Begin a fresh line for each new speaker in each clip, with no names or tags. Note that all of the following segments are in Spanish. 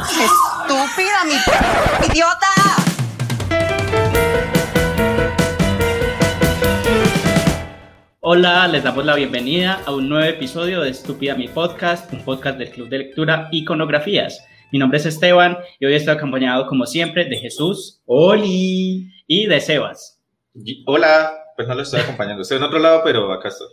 Estúpida, mi idiota.
Hola, les damos la bienvenida a un nuevo episodio de Estúpida Mi Podcast, un podcast del Club de Lectura Iconografías. Mi nombre es Esteban y hoy estoy acompañado, como siempre, de Jesús,
Oli
y de Sebas.
Hola, pues no lo estoy acompañando. Estoy en otro lado, pero acá estoy.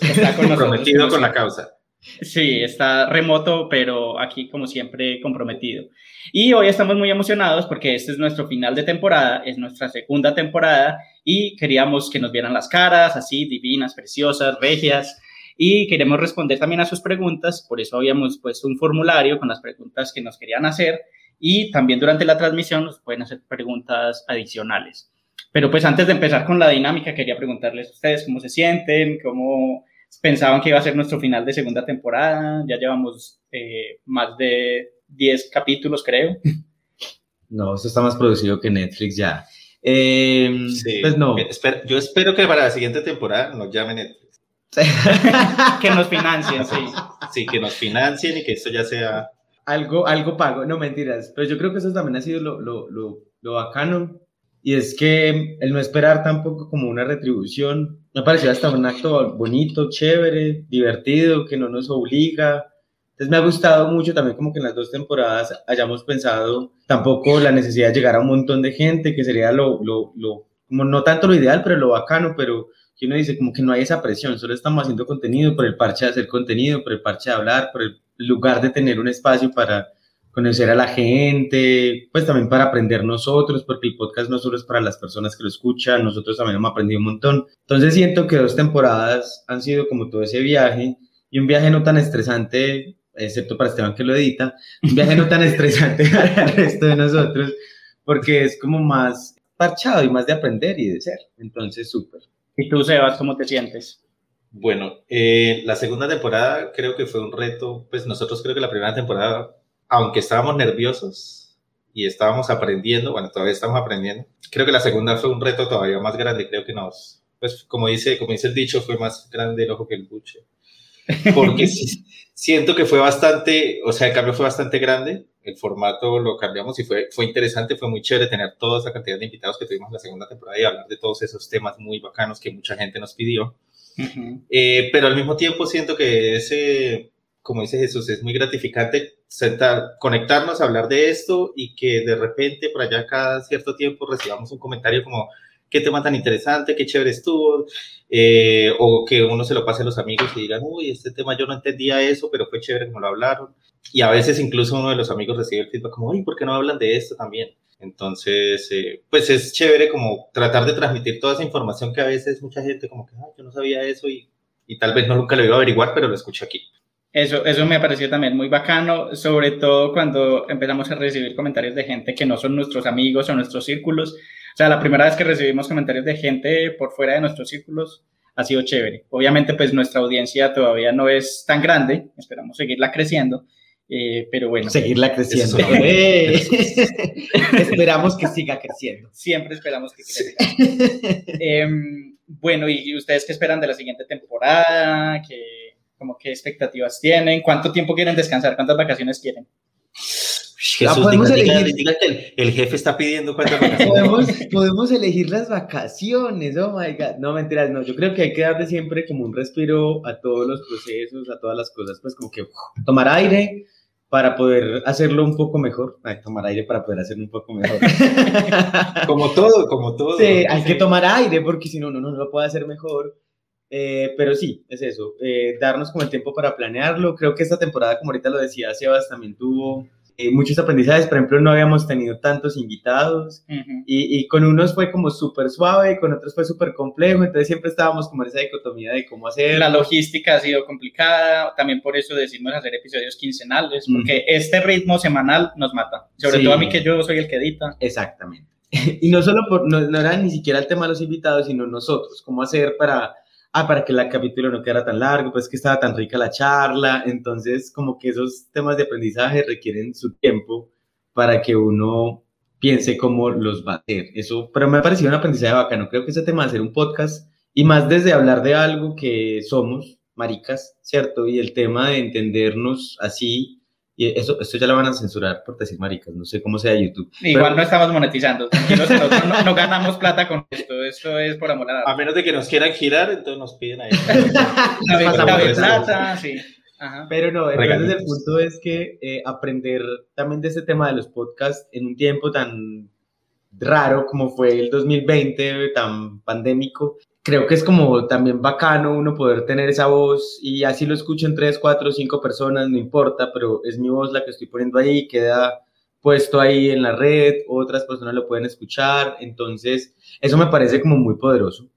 Está con
comprometido con la causa.
Sí, está remoto, pero aquí, como siempre, comprometido. Y hoy estamos muy emocionados porque este es nuestro final de temporada, es nuestra segunda temporada y queríamos que nos vieran las caras así, divinas, preciosas, regias. Y queremos responder también a sus preguntas, por eso habíamos puesto un formulario con las preguntas que nos querían hacer y también durante la transmisión nos pueden hacer preguntas adicionales. Pero pues antes de empezar con la dinámica, quería preguntarles a ustedes cómo se sienten, cómo pensaban que iba a ser nuestro final de segunda temporada. Ya llevamos eh, más de 10 capítulos, creo.
No, esto está más producido que Netflix ya. Eh, Pues no.
Yo espero que para la siguiente temporada nos llame Netflix.
que nos financien, sí.
Sí, que nos financien y que esto ya sea...
Algo, algo pago, no mentiras. Pero yo creo que eso también ha sido lo, lo, lo, lo bacano y es que el no esperar tampoco como una retribución, me pareció hasta un acto bonito, chévere, divertido, que no nos obliga. Entonces me ha gustado mucho también como que en las dos temporadas hayamos pensado tampoco la necesidad de llegar a un montón de gente, que sería lo, lo, lo como no tanto lo ideal, pero lo bacano, pero que uno dice como que no hay esa presión, solo estamos haciendo contenido por el parche de hacer contenido, por el parche de hablar, por el lugar de tener un espacio para conocer a la gente, pues también para aprender nosotros, porque el podcast no solo es para las personas que lo escuchan, nosotros también hemos aprendido un montón. Entonces siento que dos temporadas han sido como todo ese viaje y un viaje no tan estresante, excepto para Esteban que lo edita, un viaje no tan estresante para el resto de nosotros, porque es como más parchado y más de aprender y de ser. Entonces, súper.
¿Y tú, Sebas, cómo te sientes?
Bueno, eh, la segunda temporada creo que fue un reto, pues nosotros creo que la primera temporada aunque estábamos nerviosos y estábamos aprendiendo, bueno, todavía estamos aprendiendo, creo que la segunda fue un reto todavía más grande, creo que nos, pues como dice, como dice el dicho, fue más grande el ojo que el buche. Porque siento que fue bastante, o sea, el cambio fue bastante grande, el formato lo cambiamos y fue, fue interesante, fue muy chévere tener toda esa cantidad de invitados que tuvimos en la segunda temporada y hablar de todos esos temas muy bacanos que mucha gente nos pidió. Eh, pero al mismo tiempo siento que ese, como dice Jesús, es muy gratificante sentar, conectarnos hablar de esto y que de repente por allá cada cierto tiempo recibamos un comentario como qué tema tan interesante, qué chévere estuvo, eh, o que uno se lo pase a los amigos y digan, uy, este tema yo no entendía eso, pero fue chévere como lo hablaron. Y a veces incluso uno de los amigos recibe el feedback como, uy, ¿por qué no hablan de esto también? Entonces, eh, pues es chévere como tratar de transmitir toda esa información que a veces mucha gente como que, ah, yo no sabía eso y, y tal vez no nunca lo iba a averiguar, pero lo escuché aquí.
Eso, eso me pareció también muy bacano, sobre todo cuando empezamos a recibir comentarios de gente que no son nuestros amigos o nuestros círculos. O sea, la primera vez que recibimos comentarios de gente por fuera de nuestros círculos ha sido chévere. Obviamente, pues nuestra audiencia todavía no es tan grande, esperamos seguirla creciendo, eh, pero bueno.
Seguirla creciendo. Esperamos que siga creciendo.
Siempre esperamos que crezca. Em, bueno, ¿y ustedes qué esperan de la siguiente temporada? ¿Qué como qué expectativas tienen, cuánto tiempo quieren descansar, cuántas vacaciones quieren.
Jesús, podemos elegir... que el, jefe está pidiendo cuántas vacaciones.
podemos, podemos elegir las vacaciones, oh my god. No, mentiras, no. Yo creo que hay que darle siempre como un respiro a todos los procesos, a todas las cosas, pues como que tomar aire para poder hacerlo un poco mejor. Ay, tomar aire para poder hacerlo un poco mejor.
como todo, como todo.
Sí, hay que tomar aire porque si no, no, no lo puede hacer mejor. Eh, pero sí, es eso, eh, darnos como el tiempo para planearlo. Creo que esta temporada, como ahorita lo decía Sebas, también tuvo eh, muchos aprendizajes. Por ejemplo, no habíamos tenido tantos invitados y, y, con unos fue como súper suave y con otros fue súper complejo. Entonces siempre estábamos como en esa dicotomía de cómo hacer.
La logística ha sido complicada. También por eso decidimos hacer episodios quincenales, porque este ritmo semanal nos mata. Sobre todo a mí que yo soy el que edita.
Exactamente. y no solo por, no, no era ni siquiera el tema de los invitados, sino nosotros, cómo hacer para ah, para que el capítulo no quedara tan largo, pues que estaba tan rica la charla, entonces como que esos temas de aprendizaje requieren su tiempo para que uno piense cómo los va a hacer. Eso, pero me ha parecido un aprendizaje bacano, creo que ese tema de hacer un podcast y más desde hablar de algo que somos, maricas, ¿cierto? Y el tema de entendernos así Y eso, esto ya lo van a censurar por decir maricas, no sé cómo sea YouTube.
Igual
Pero-
no estamos monetizando. nosotros no, no ganamos plata con esto. Esto es por amor a
A menos de que nos quieran girar, entonces nos piden ahí.
Pasamos
eso.
Plata, sí. Ajá.
Pero no, entonces el punto es que eh, aprender también de este tema de los podcasts en un tiempo tan raro como fue el 2020, tan pandémico, creo que es como también bacano uno poder tener esa voz y así lo escucho en tres, cuatro, cinco personas, no importa, pero es mi voz la que estoy poniendo ahí, queda puesto ahí en la red, otras personas lo pueden escuchar, entonces eso me parece como muy poderoso.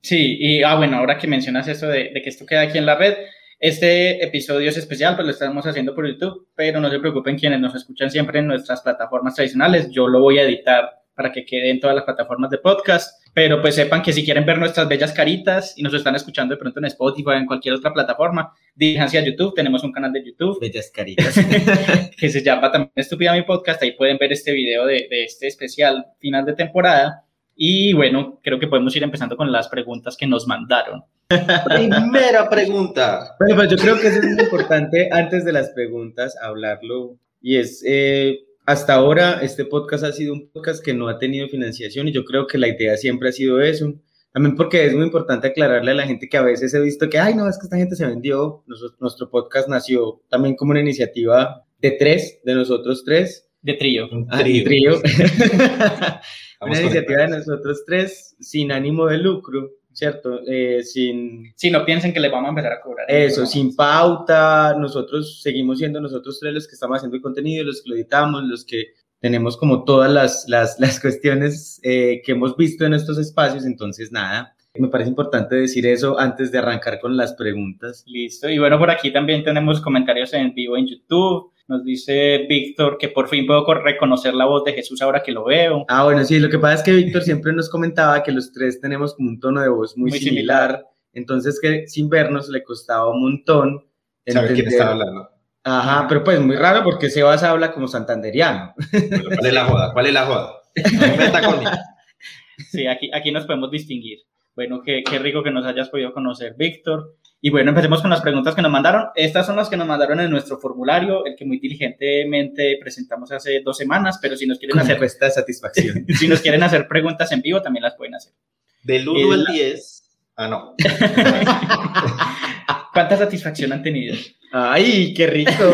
Sí, y ah, bueno, ahora que mencionas eso de, de que esto queda aquí en la red, este episodio es especial, pues lo estamos haciendo por YouTube, pero no se preocupen quienes nos escuchan siempre en nuestras plataformas tradicionales, yo lo voy a editar para que quede en todas las plataformas de podcast, pero pues sepan que si quieren ver nuestras bellas caritas y nos están escuchando de pronto en Spotify o en cualquier otra plataforma, diríjanse a YouTube, tenemos un canal de YouTube
Bellas caritas.
que se llama también Estúpida Mi Podcast. Ahí pueden ver este video de, de este especial final de temporada. Y bueno, creo que podemos ir empezando con las preguntas que nos mandaron.
Primera pregunta.
Bueno, pues yo creo que eso es muy importante antes de las preguntas hablarlo. Y es, eh, hasta ahora este podcast ha sido un podcast que no ha tenido financiación y yo creo que la idea siempre ha sido eso. También porque es muy importante aclararle a la gente que a veces he visto que, ay, no, es que esta gente se vendió. Nuestro, nuestro podcast nació también como una iniciativa de tres, de nosotros tres.
De trío.
Un
Ah,
trío.
trío. Una iniciativa de nosotros tres sin ánimo de lucro, ¿cierto? Eh, sin,
Si no piensen que les vamos a empezar a cobrar.
Eso, sin pauta, nosotros seguimos siendo nosotros tres los que estamos haciendo el contenido, los que lo editamos, los que tenemos como todas las, las, las cuestiones eh, que hemos visto en estos espacios, entonces nada, me parece importante decir eso antes de arrancar con las preguntas.
Listo. Y bueno, por aquí también tenemos comentarios en vivo en YouTube. Nos dice Víctor que por fin puedo reconocer la voz de Jesús ahora que lo veo.
Ah, bueno, sí, lo que pasa es que Víctor siempre nos comentaba que los tres tenemos como un tono de voz muy,
Muy
similar,
similar.
entonces que sin vernos le costaba un montón.
¿Sabe quién está hablando?
Ajá, pero pues muy raro porque Sebas habla como santanderiano.
Bueno, ¿Cuál es la joda? ¿Cuál es la joda? No.
Sí, aquí, aquí nos podemos distinguir. Bueno, qué, qué rico que nos hayas podido conocer, Víctor. Y bueno, empecemos con las preguntas que nos mandaron. Estas son las que nos mandaron en nuestro formulario, el que muy diligentemente presentamos hace dos semanas, pero si nos quieren
Con
hacer,
de satisfacción.
si nos quieren hacer preguntas en vivo, también las pueden hacer.
Del 1
El-
al 10. Ah, no.
¿Cuánta satisfacción han tenido?
Ay, qué rico.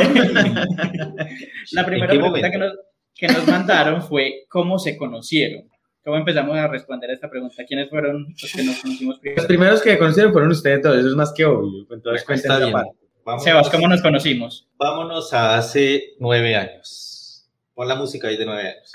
La primera pregunta que nos, que nos mandaron fue ¿cómo se conocieron? ¿Cómo empezamos a responder a esta pregunta? ¿Quiénes fueron los que nos conocimos
Los
primero?
primeros que conocieron fueron ustedes todos, eso es más que obvio. Entonces, parte.
Vámonos,
Sebas, ¿cómo nos conocimos?
vámonos a hace nueve años. Pon la música ahí de nueve años.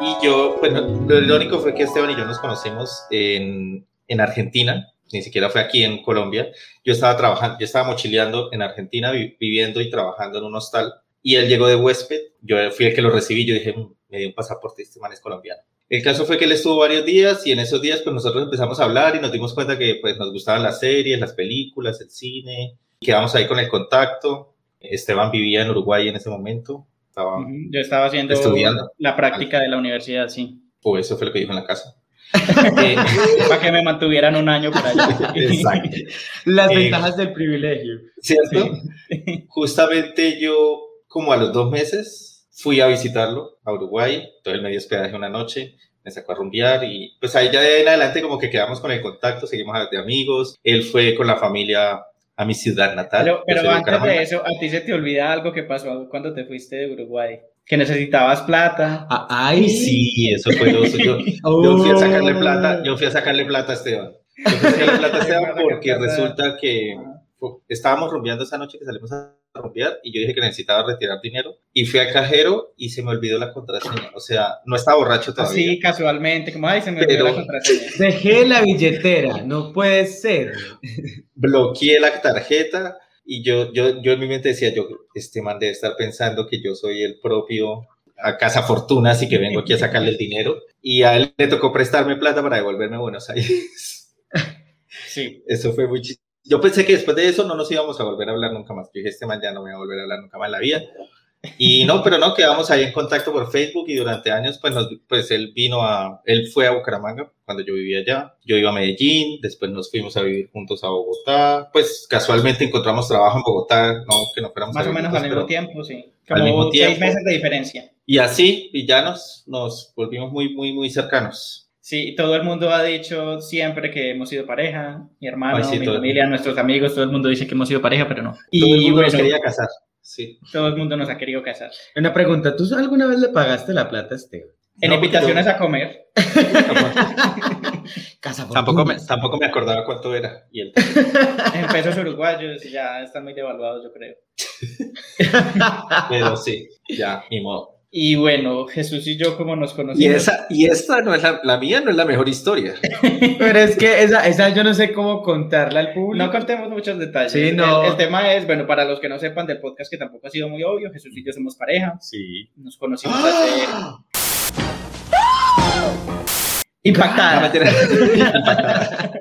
Y yo, bueno, lo irónico fue que Esteban y yo nos conocimos en, en Argentina, ni siquiera fue aquí en Colombia. Yo estaba trabajando, yo estaba mochileando en Argentina, vi- viviendo y trabajando en un hostal. Y él llegó de huésped, yo fui el que lo recibí, yo dije, "Mm, me dio un pasaporte, este man es colombiano. El caso fue que él estuvo varios días y en esos días pues nosotros empezamos a hablar y nos dimos cuenta que pues nos gustaban las series, las películas, el cine. Quedamos ahí con el contacto. Esteban vivía en Uruguay en ese momento. Estaba,
Yo estaba haciendo
Estudiando.
la práctica de la universidad, sí.
o eso fue lo que dijo en la casa. Eh,
Para que me mantuvieran un año por allá.
Exacto.
Las
Eh,
ventajas del privilegio.
¿Cierto? Justamente yo, como a los dos meses, fui a visitarlo a Uruguay. Todo el medio hospedaje una noche. Me sacó a rumbear y pues ahí ya de en adelante como que quedamos con el contacto, seguimos de amigos. Él fue con la familia a mi ciudad natal.
Pero,
Yo
pero antes de eso, a ti se te olvida algo que pasó cuando te fuiste de Uruguay. Que necesitabas plata.
Ah,
Ay, sí, eso fue lo yo, yo fui a sacarle plata, yo fui a sacarle plata a Esteban. Yo fui a sacarle plata a Esteban porque resulta que estábamos rumbeando esa noche que salimos a rumbear y yo dije que necesitaba retirar dinero y fui al cajero y se me olvidó la contraseña. O sea, no estaba borracho todavía.
Así, casualmente, como, ay, se me olvidó
Pero-
la contraseña.
Dejé la billetera, no puede ser.
Bloqueé la tarjeta y yo, yo, yo en mi mente decía, yo, este man debe estar pensando que yo soy el propio a Casa Fortunas y que vengo aquí a sacarle el dinero. Y a él le tocó prestarme plata para devolverme a Buenos Aires.
Sí.
Eso fue muy chistoso. Yo pensé que después de eso no nos íbamos a volver a hablar nunca más. Yo dije, este man ya no me va a volver a hablar nunca más en la vida. Y no, pero no, quedamos ahí en contacto por Facebook y durante años, pues, nos, pues él vino a, él fue a Bucaramanga cuando yo vivía allá, yo iba a Medellín, después nos fuimos a vivir juntos a Bogotá, pues casualmente encontramos trabajo en Bogotá, no que no fuéramos
Más
a
o menos
juntos,
al mismo tiempo, sí.
al
Como
mismo
seis
tiempo.
meses de diferencia.
Y así, y ya nos, nos volvimos muy, muy, muy cercanos.
Sí, todo el mundo ha dicho siempre que hemos sido pareja. Mi hermano,
Ay, sí,
mi
el
familia, nuestros amigos, todo el mundo dice que hemos sido pareja, pero no.
Todo el
Y
mundo nos
bueno,
quería casar. Sí.
todo el mundo nos ha querido casar.
Una pregunta, ¿tú alguna vez le pagaste la plata a Esteban?
En
No,
invitaciones
yo-
a comer.
Casa
Tampoco me, tampoco me acordaba cuánto era. Y él,
En pesos uruguayos ya están muy devaluados, yo creo.
pero sí, ya, ni modo.
Y bueno, Jesús y yo, como nos
Y,
conocimos.
esa, y esta no es la, la mía, no es la mejor historia.
Pero es que esa, esa yo no sé cómo contarla al público.
No contemos muchos detalles.
Sí, no.
El, el tema es, bueno, para los que no sepan del podcast, que tampoco ha sido muy obvio, Jesús y yo somos pareja.
Sí.
Nos conocimos hace.
No,
Impactada.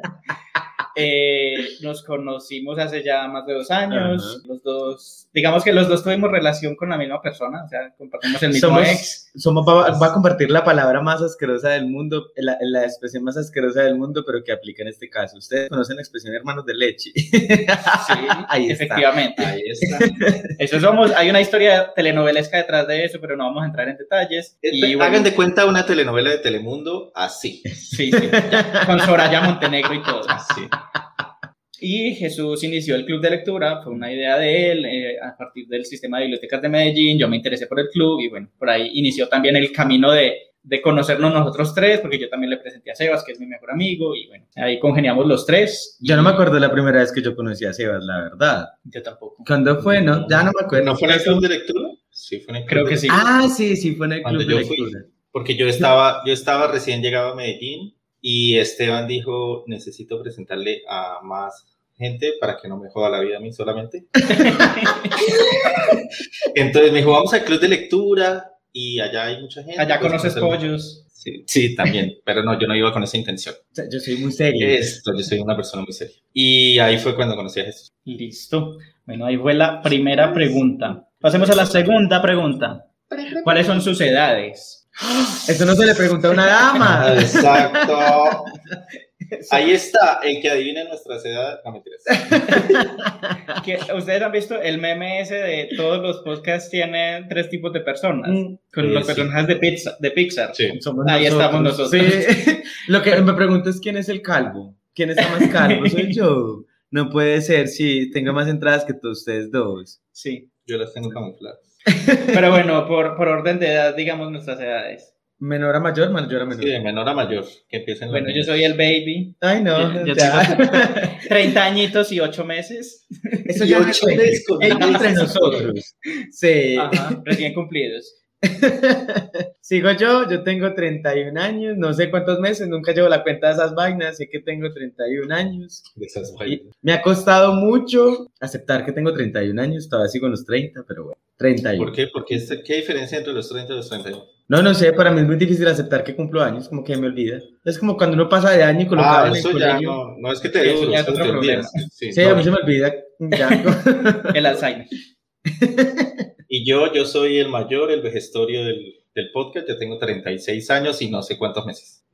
Eh, nos conocimos hace ya más de dos años.
Ajá.
Los dos, digamos que los dos tuvimos relación con la misma persona, o sea, compartimos el mismo
Somos,
ex.
somos va, va a compartir la palabra más asquerosa del mundo, la, la expresión más asquerosa del mundo, pero que aplica en este caso. Ustedes conocen la expresión hermanos de leche.
Sí,
Ahí está.
efectivamente.
Ahí está.
Eso somos, hay una historia telenovelesca detrás de eso, pero no vamos a entrar en detalles. Y bueno,
Hagan de cuenta una telenovela de Telemundo así.
Sí, sí, ya, con Soraya Montenegro y todo.
Así.
Y Jesús inició el club de lectura, fue una idea de él, eh, a partir del sistema de bibliotecas de Medellín, yo me interesé por el club y bueno, por ahí inició también el camino de, de conocernos nosotros tres, porque yo también le presenté a Sebas, que es mi mejor amigo, y bueno, ahí congeniamos los tres.
Yo no me acuerdo la primera vez que yo conocí a Sebas, la verdad.
Yo tampoco.
¿Cuándo fue? No, ya no me acuerdo.
¿No fue en el club de lectura? Sí, fue en el club
Creo
de
que sí.
Ah, sí, sí, fue en el
Cuando
club de
yo fui.
lectura.
Porque yo estaba, yo estaba recién llegado a Medellín y Esteban dijo, necesito presentarle a más gente para que no me joda la vida a mí solamente. Entonces me dijo, vamos al club de lectura y allá hay mucha gente.
Allá
pues,
conoces
conocer-
pollos.
Sí, sí, también, pero no, yo no iba con esa intención.
O sea, yo soy muy serio.
Esto, yo soy una persona muy seria. Y ahí fue cuando conocí a Jesús.
Listo. Bueno, ahí fue la primera pregunta. Pasemos a la segunda pregunta. ¿Cuáles son sus edades?
Eso no se le pregunta a una dama.
Exacto. Ahí está, el que adivine nuestras edades. No mentiras.
Ustedes han visto el meme ese de todos los podcasts tienen tres tipos de personas.
Mm,
Con
Eh,
los
sí.
personajes de, pizza, de Pixar.
Sí.
Somos
Ahí estamos nosotros.
Sí. Lo que me pregunto es quién es el calvo. ¿Quién está más calvo? Soy yo. No puede ser si tengo más entradas que todos ustedes dos.
Sí.
Yo las tengo camufladas.
Pero bueno, por, por orden de edad, digamos nuestras edades.
Menor a mayor, mayor a menor.
Sí, de menor a mayor, que empiecen
Bueno, yo soy el baby.
Ay, no.
Yo- yo
ya.
30 añitos y 8 meses.
Eso
Y
ya
ocho meses
entre nosotros. Sí.
Ajá, recién cumplidos.
Sigo yo, yo tengo 31 años, no sé cuántos meses, nunca llevo la cuenta de esas vainas, sé que tengo 31 años.
De esas
Y me ha costado mucho aceptar que tengo 31 años, todavía sigo en los 30, pero bueno, 31.
¿Por qué? Porque este- ¿qué diferencia entre los 30 y los 31?
No, no sé, para mí es muy difícil aceptar que cumplo años, como que me olvida. Es como cuando uno pasa de año y colocado
Ah,
en el
eso ya
colegio.
no, no es que te duro,
es otro problema.
Sí,
Sí,
no.
a mí se me olvida. Ya.
El Alzheimer.
Y yo, yo soy el mayor, el vejestorio del, del podcast, yo tengo 36 años y no sé cuántos meses.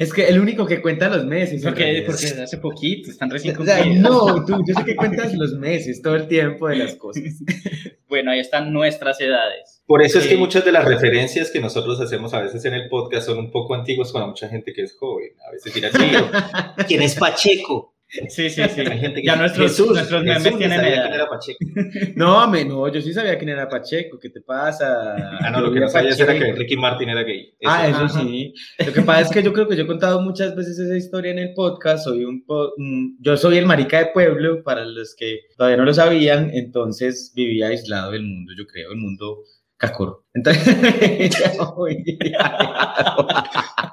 es que el único que cuenta los meses.
Porque, porque hace poquito, están recién
O sea, no, tú, yo sé que cuentas los meses, todo el tiempo de las cosas.
Bueno, ahí están nuestras edades.
Por eso es que muchas de las referencias que nosotros hacemos a veces en el podcast son un poco antiguas para mucha gente que es joven. A veces dirán, "Sí, ¿quién es Pacheco?
Sí, sí, sí.
Hay gente que
Ya nuestros,
"Jesús,
nuestros memes
Jesús,
tienen edad.
quién era Pacheco.
No, me, no, yo sí sabía quién era Pacheco, ¿qué te pasa?
Ah, no, lo que no sabías era que Ricky Martin era gay. Eso.
Ah, eso
Ajá.
sí. Lo que pasa es que yo creo que yo he contado muchas veces esa historia en el podcast. Soy un, po- yo soy el marica de pueblo, para los que todavía no lo sabían. Entonces vivía aislado del mundo, yo creo, el mundo cacoro. Entonces,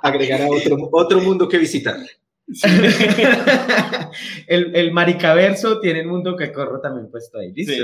Agregar a otro, otro mundo que visitar.
el, el maricaverso tiene el mundo cacorro también puesto ahí.
Sí.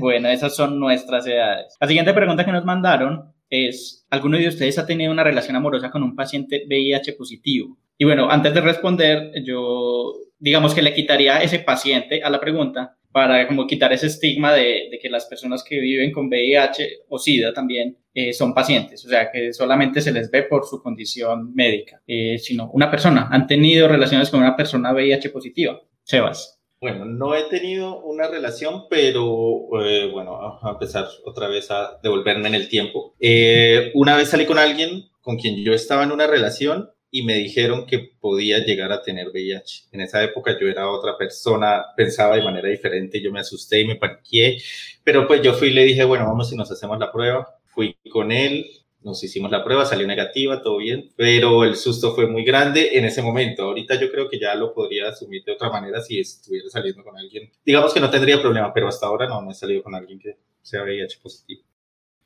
Bueno, esas son nuestras edades. La siguiente pregunta que nos mandaron es, ¿alguno de ustedes ha tenido una relación amorosa con un paciente VIH positivo? Y bueno, antes de responder, yo digamos que le quitaría ese paciente a la pregunta para como quitar ese estigma de, que las personas que viven con VIH o SIDA también eh, son pacientes, o sea, que solamente se les ve por su condición médica, eh, sino una persona. ¿Han tenido relaciones con una persona VIH positiva? Sebas.
Bueno, no he tenido una relación, pero eh, bueno, a empezar otra vez a devolverme en el tiempo. Eh, una vez salí con alguien con quien yo estaba en una relación y me dijeron que podía llegar a tener VIH. En esa época yo era otra persona, pensaba de manera diferente, yo me asusté y me paniqué, pero pues yo fui y le dije, bueno, vamos y nos hacemos la prueba. Fui con él, nos hicimos la prueba, salió negativa, todo bien, pero el susto fue muy grande en ese momento. Ahorita yo creo que ya lo podría asumir de otra manera si estuviera saliendo con alguien. Digamos que no tendría problema, pero hasta ahora no, me he salido con alguien que sea VIH positivo.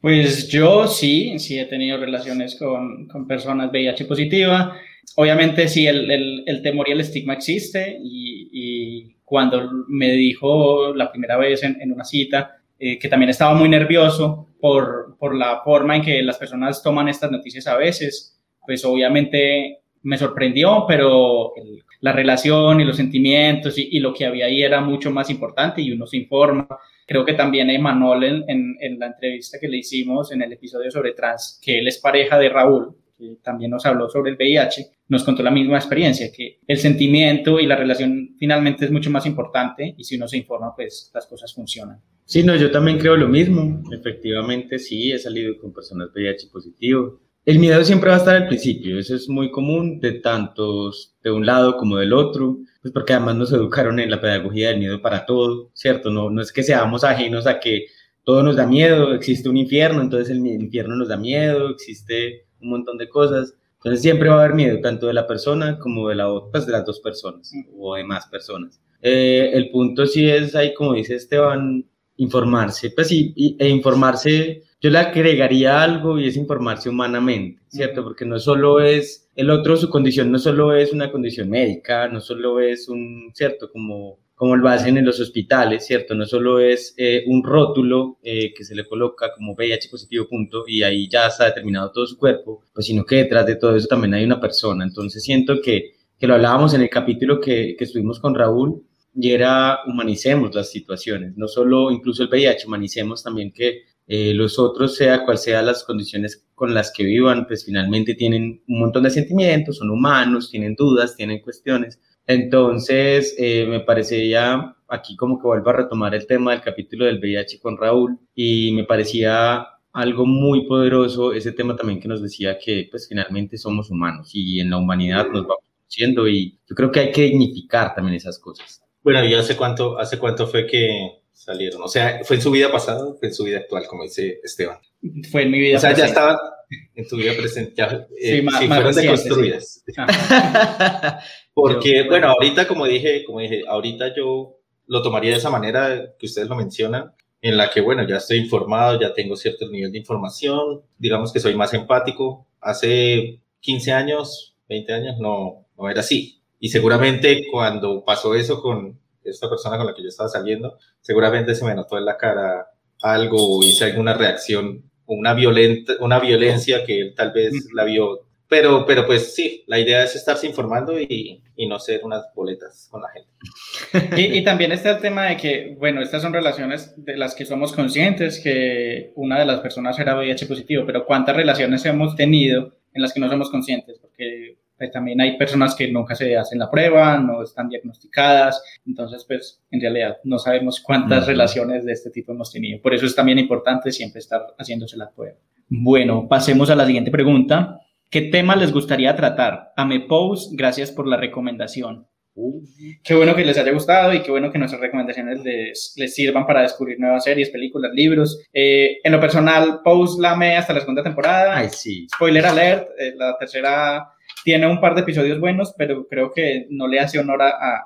Pues yo sí, sí he tenido relaciones con, con personas VIH positiva. Obviamente sí, el, el, el, temor y el estigma existe y, y, cuando me dijo la primera vez en, en una cita eh, que también estaba muy nervioso por, por la forma en que las personas toman estas noticias a veces, pues obviamente me sorprendió, pero la relación y los sentimientos y, lo que había ahí era mucho más importante y uno se informa. Creo que también Emanuel en, en, en, la entrevista que le hicimos en el episodio sobre trans, que él es pareja de Raúl, que también nos habló sobre el VIH, nos contó la misma experiencia, que el sentimiento y la relación finalmente es mucho más importante y si uno se informa, pues las cosas funcionan.
Sí, no, yo también creo lo mismo. Efectivamente, sí, he salido con personas VIH positivo. El miedo siempre va a estar al principio, eso es muy común de tantos, de un lado como del otro, pues porque además nos educaron en la pedagogía del miedo para todo, ¿cierto? No, no es que seamos ajenos a que todo nos da miedo, existe un infierno, entonces el infierno nos da miedo, existe un montón de cosas, entonces siempre va a haber miedo, tanto de la persona como de, la, pues, de las dos personas o de más personas. Eh, el punto sí es ahí, como dice Esteban, informarse, pues sí, e informarse, yo le agregaría algo y es informarse humanamente, ¿cierto? Porque no solo es, el otro, su condición no solo es una condición médica, no solo es un, ¿cierto? Como, como lo hacen en los hospitales, ¿cierto? No solo es eh, un rótulo eh, que se le coloca como VIH positivo punto y ahí ya está determinado todo su cuerpo, pues sino que detrás de todo eso también hay una persona. Entonces siento que, que lo hablábamos en el capítulo que, que estuvimos con Raúl, y era humanicemos las situaciones, no solo incluso el VIH, humanicemos también que eh, los otros, sea cual sea las condiciones con las que vivan, pues finalmente tienen un montón de sentimientos, son humanos, tienen dudas, tienen cuestiones. Entonces, eh, me parecía aquí como que vuelvo a retomar el tema del capítulo del VIH con Raúl y me parecía algo muy poderoso ese tema también que nos decía que pues finalmente somos humanos y en la humanidad nos vamos conociendo y yo creo que hay que dignificar también esas cosas.
Bueno, ¿y hace cuánto, hace cuánto fue que salieron? O sea, ¿fue en su vida pasada fue en su vida actual, como dice Esteban?
Fue en mi vida
O sea, presente. ya estaban en tu vida presente, ya, eh, sí, más, sí, más fueron deconstruidas. Sí. Porque, yo, bueno, ahorita, como dije, como dije, ahorita yo lo tomaría de esa manera que ustedes lo mencionan, en la que, bueno, ya estoy informado, ya tengo cierto nivel de información, digamos que soy más empático. Hace 15 años, 20 años, no, no era así. Y seguramente cuando pasó eso con esta persona con la que yo estaba saliendo, seguramente se me notó en la cara algo hice alguna reacción, una, violenta, una violencia que él tal vez la vio. Pero, pero pues sí, la idea es estarse informando y, y no ser unas boletas con la gente.
Y, y, también está el tema de que, bueno, estas son relaciones de las que somos conscientes que una de las personas era VIH positivo, pero ¿cuántas relaciones hemos tenido en las que no somos conscientes? Porque pues, también hay personas que nunca se hacen la prueba, no están diagnosticadas, entonces pues en realidad no sabemos cuántas uh -huh. relaciones de este tipo hemos tenido. Por eso es también importante siempre estar haciéndose la prueba. Bueno, pasemos a la siguiente pregunta. ¿Qué tema les gustaría tratar? Amepose, gracias por la recomendación. Uh. Qué bueno que les haya gustado y qué bueno que nuestras recomendaciones les, les sirvan para descubrir nuevas series, películas, libros. Eh, en lo personal, Pose la amé hasta la segunda temporada.
Ay, sí.
Spoiler alert, eh, la tercera tiene un par de episodios buenos, pero creo que no le hace honor a, a,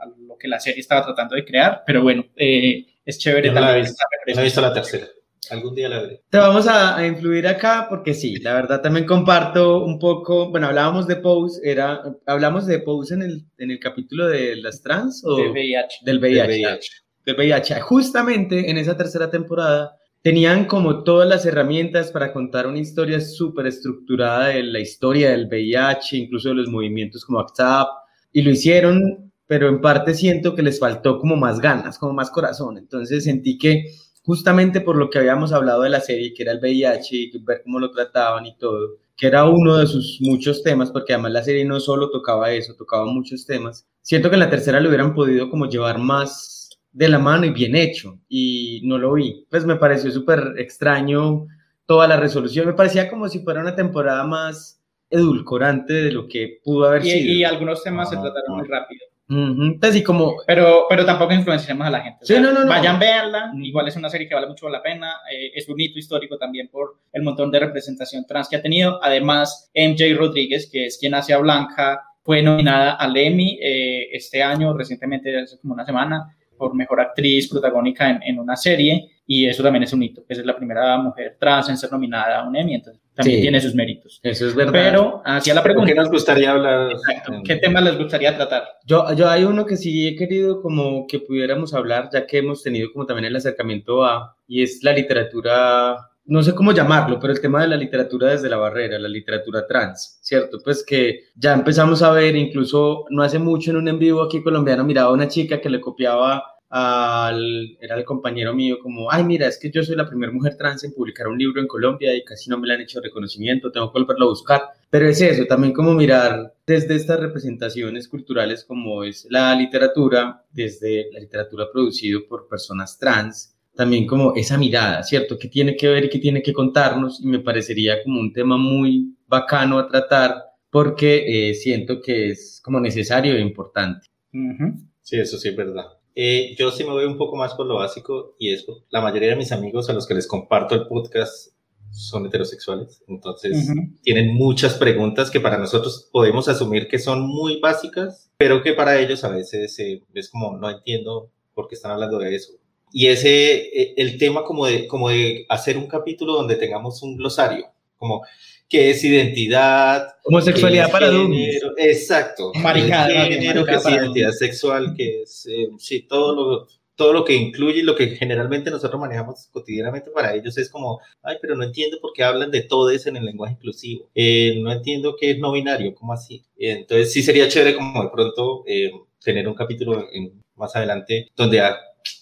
a lo que la serie estaba tratando de crear. Pero bueno, eh, es chévere
Yo no también. La he visto, no he visto la tercera. Algún día la veré.
Te vamos a, a, influir acá porque sí, la verdad también comparto un poco, bueno, hablábamos de Pose, era, hablamos de Pose en el, en el capítulo de las trans o
del VIH.
Del VIH. Del VIH. Del VIH. Justamente en esa tercera temporada tenían como todas las herramientas para contar una historia súper estructurada de la historia del VIH, incluso de los movimientos como ACT UP, y lo hicieron pero en parte siento que les faltó como más ganas, como más corazón. Entonces sentí que justamente por lo que habíamos hablado de la serie, que era el VIH y ver cómo lo trataban y todo, que era uno de sus muchos temas, porque además la serie no solo tocaba eso, tocaba muchos temas. Siento que en la tercera lo hubieran podido como llevar más de la mano y bien hecho, y no lo vi. Pues me pareció súper extraño toda la resolución, me parecía como si fuera una temporada más edulcorante de lo que pudo haber
Y,
sido.
y algunos temas se
Ah,
trataron
ah.
muy rápido.
Ujú, Pues y como
Pero, pero tampoco influenciemos a la gente. O
Sí,
sea,
no, no, no.
Vayan, véanla. Igual es una serie que vale mucho la pena. eh, es un hito histórico también por el montón de representación trans que ha tenido. Además, MJ Rodríguez, que es quien hace a Blanca, fue nominada al Emmy eh, este año, recientemente, hace como una semana, por mejor actriz protagónica en, en una serie. Y eso también es un hito. Esa es la primera mujer trans en ser nominada a un Emmy, entonces también
Sí.
tiene sus méritos.
eso es verdad.
Pero hacia la
¿Pero
pregunta.
¿Qué nos gustaría hablar?
Exacto. ¿Qué temas les gustaría tratar?
Yo, yo hay uno que sí he querido como que pudiéramos hablar, ya que hemos tenido como también el acercamiento a, y es la literatura, no sé cómo llamarlo, pero el tema de la literatura desde la barrera, la literatura trans, ¿cierto? Pues que ya empezamos a ver, incluso no hace mucho en un en vivo aquí colombiano, miraba a una chica que le copiaba al, era el compañero mío, como, ay, mira, es que yo soy la primera mujer trans en publicar un libro en Colombia y casi no me le han hecho reconocimiento, tengo que volverlo a buscar. Pero es eso, también como mirar desde estas representaciones culturales como es la literatura, desde la literatura producida por personas trans, también como esa mirada, ¿cierto? Que tiene que ver y que tiene que contarnos y me parecería como un tema muy bacano a tratar porque eh, siento que es como necesario e importante.
Ujú.
Sí, eso sí es verdad. Eh, yo sí me voy un poco más por lo básico y es la mayoría de mis amigos a los que les comparto el podcast son heterosexuales, entonces tienen muchas preguntas que para nosotros podemos asumir que son muy básicas, pero que para ellos a veces eh, es como no entiendo por qué están hablando de eso. Y ese, eh, el tema como de, como de hacer un capítulo donde tengamos un glosario, como qué es identidad,
Homosexualidad
es
para
género, Exacto.
Maricada,
¿Qué es género, qué es identidad sexual, que es, eh, sí, todo lo, todo lo que incluye lo que generalmente nosotros manejamos cotidianamente para ellos es como, ay, pero no entiendo por qué hablan de todo eso en el lenguaje inclusivo. Eh, no entiendo qué es no binario, ¿cómo así? Eh, entonces sí sería chévere como de pronto eh, tener un capítulo en- más adelante donde,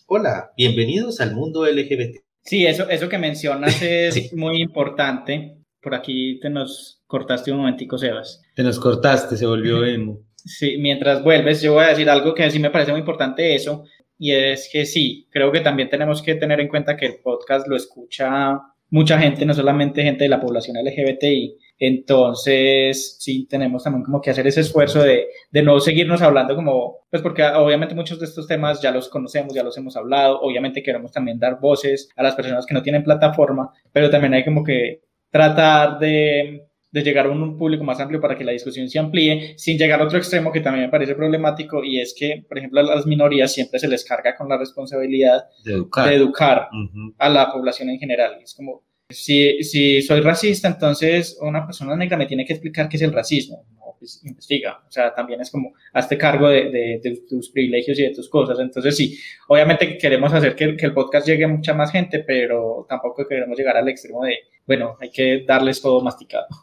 hola, bienvenidos al mundo LGBT.
Sí, eso, eso que mencionas es
Sí.
muy importante. Por aquí te nos cortaste un momentico, Sebas.
Te nos cortaste, se volvió emo.
Sí, mientras vuelves, yo voy a decir algo que sí me parece muy importante eso, y es que sí, creo que también tenemos que tener en cuenta que el podcast lo escucha mucha gente, no solamente gente de la población LGBTI. Entonces, sí, tenemos también como que hacer ese esfuerzo de, de no seguirnos hablando como, pues porque obviamente muchos de estos temas ya los conocemos, ya los hemos hablado, obviamente queremos también dar voces a las personas que no tienen plataforma, pero también hay como que tratar de, de llegar a un público más amplio para que la discusión se amplíe, sin llegar a otro extremo que también me parece problemático, y es que, por ejemplo, a las minorías siempre se les carga con la responsabilidad
De educar.
de educar
Ujú.
a la población en general. Es como, si, si soy racista, entonces una persona negra me tiene que explicar qué es el racismo. No, pues investiga. O sea, también es como, hazte cargo de, tus privilegios y de tus cosas. Entonces, sí, obviamente queremos hacer que, el podcast llegue a mucha más gente, pero tampoco queremos llegar al extremo de, bueno, hay que darles todo masticado.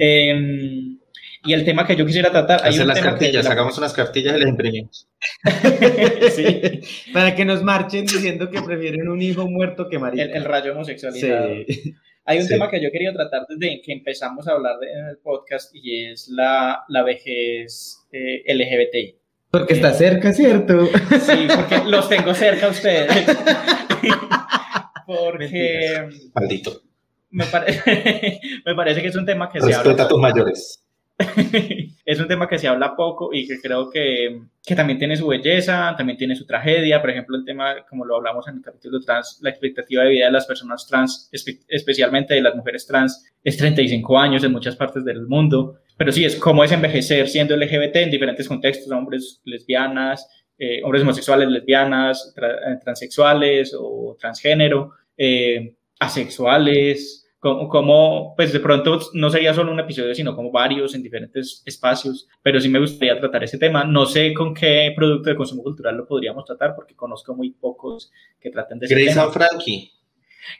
Eh, y el tema que yo quisiera tratar... hay
Hacer
un
las
tema que-
cartillas, hagamos unas cartillas y las imprimimos.
sí,
Para que nos marchen diciendo que prefieren un hijo muerto que marica.
el, el rayo homosexualidad.
Sí.
Hay un
Sí.
tema que yo quería tratar desde que empezamos a hablar de- en el podcast y es la, la vejez eh, LGBTI.
Porque está cerca, ¿cierto?
Sí, porque los tengo cerca a ustedes. porque
Maldito.
me, pare- me parece que es un tema que se
Respeta
habla
a tus mayores.
es un tema que se habla poco y que creo que, que también tiene su belleza, también tiene su tragedia. Por ejemplo, el tema, como lo hablamos en el capítulo trans, la expectativa de vida de las personas trans, espe- especialmente de las mujeres trans, es 35 años en muchas partes del mundo. Pero sí, es cómo es envejecer siendo LGBT en diferentes contextos, hombres lesbianas, eh, hombres homosexuales, lesbianas, eh, transexuales o transgénero, eh, asexuales, como, como, pues de pronto no sería solo un episodio, sino como varios en diferentes espacios, pero sí me gustaría tratar ese tema. No sé con qué producto de consumo cultural lo podríamos tratar, porque conozco muy pocos que traten de ese
Grace
tema.
and Frankie.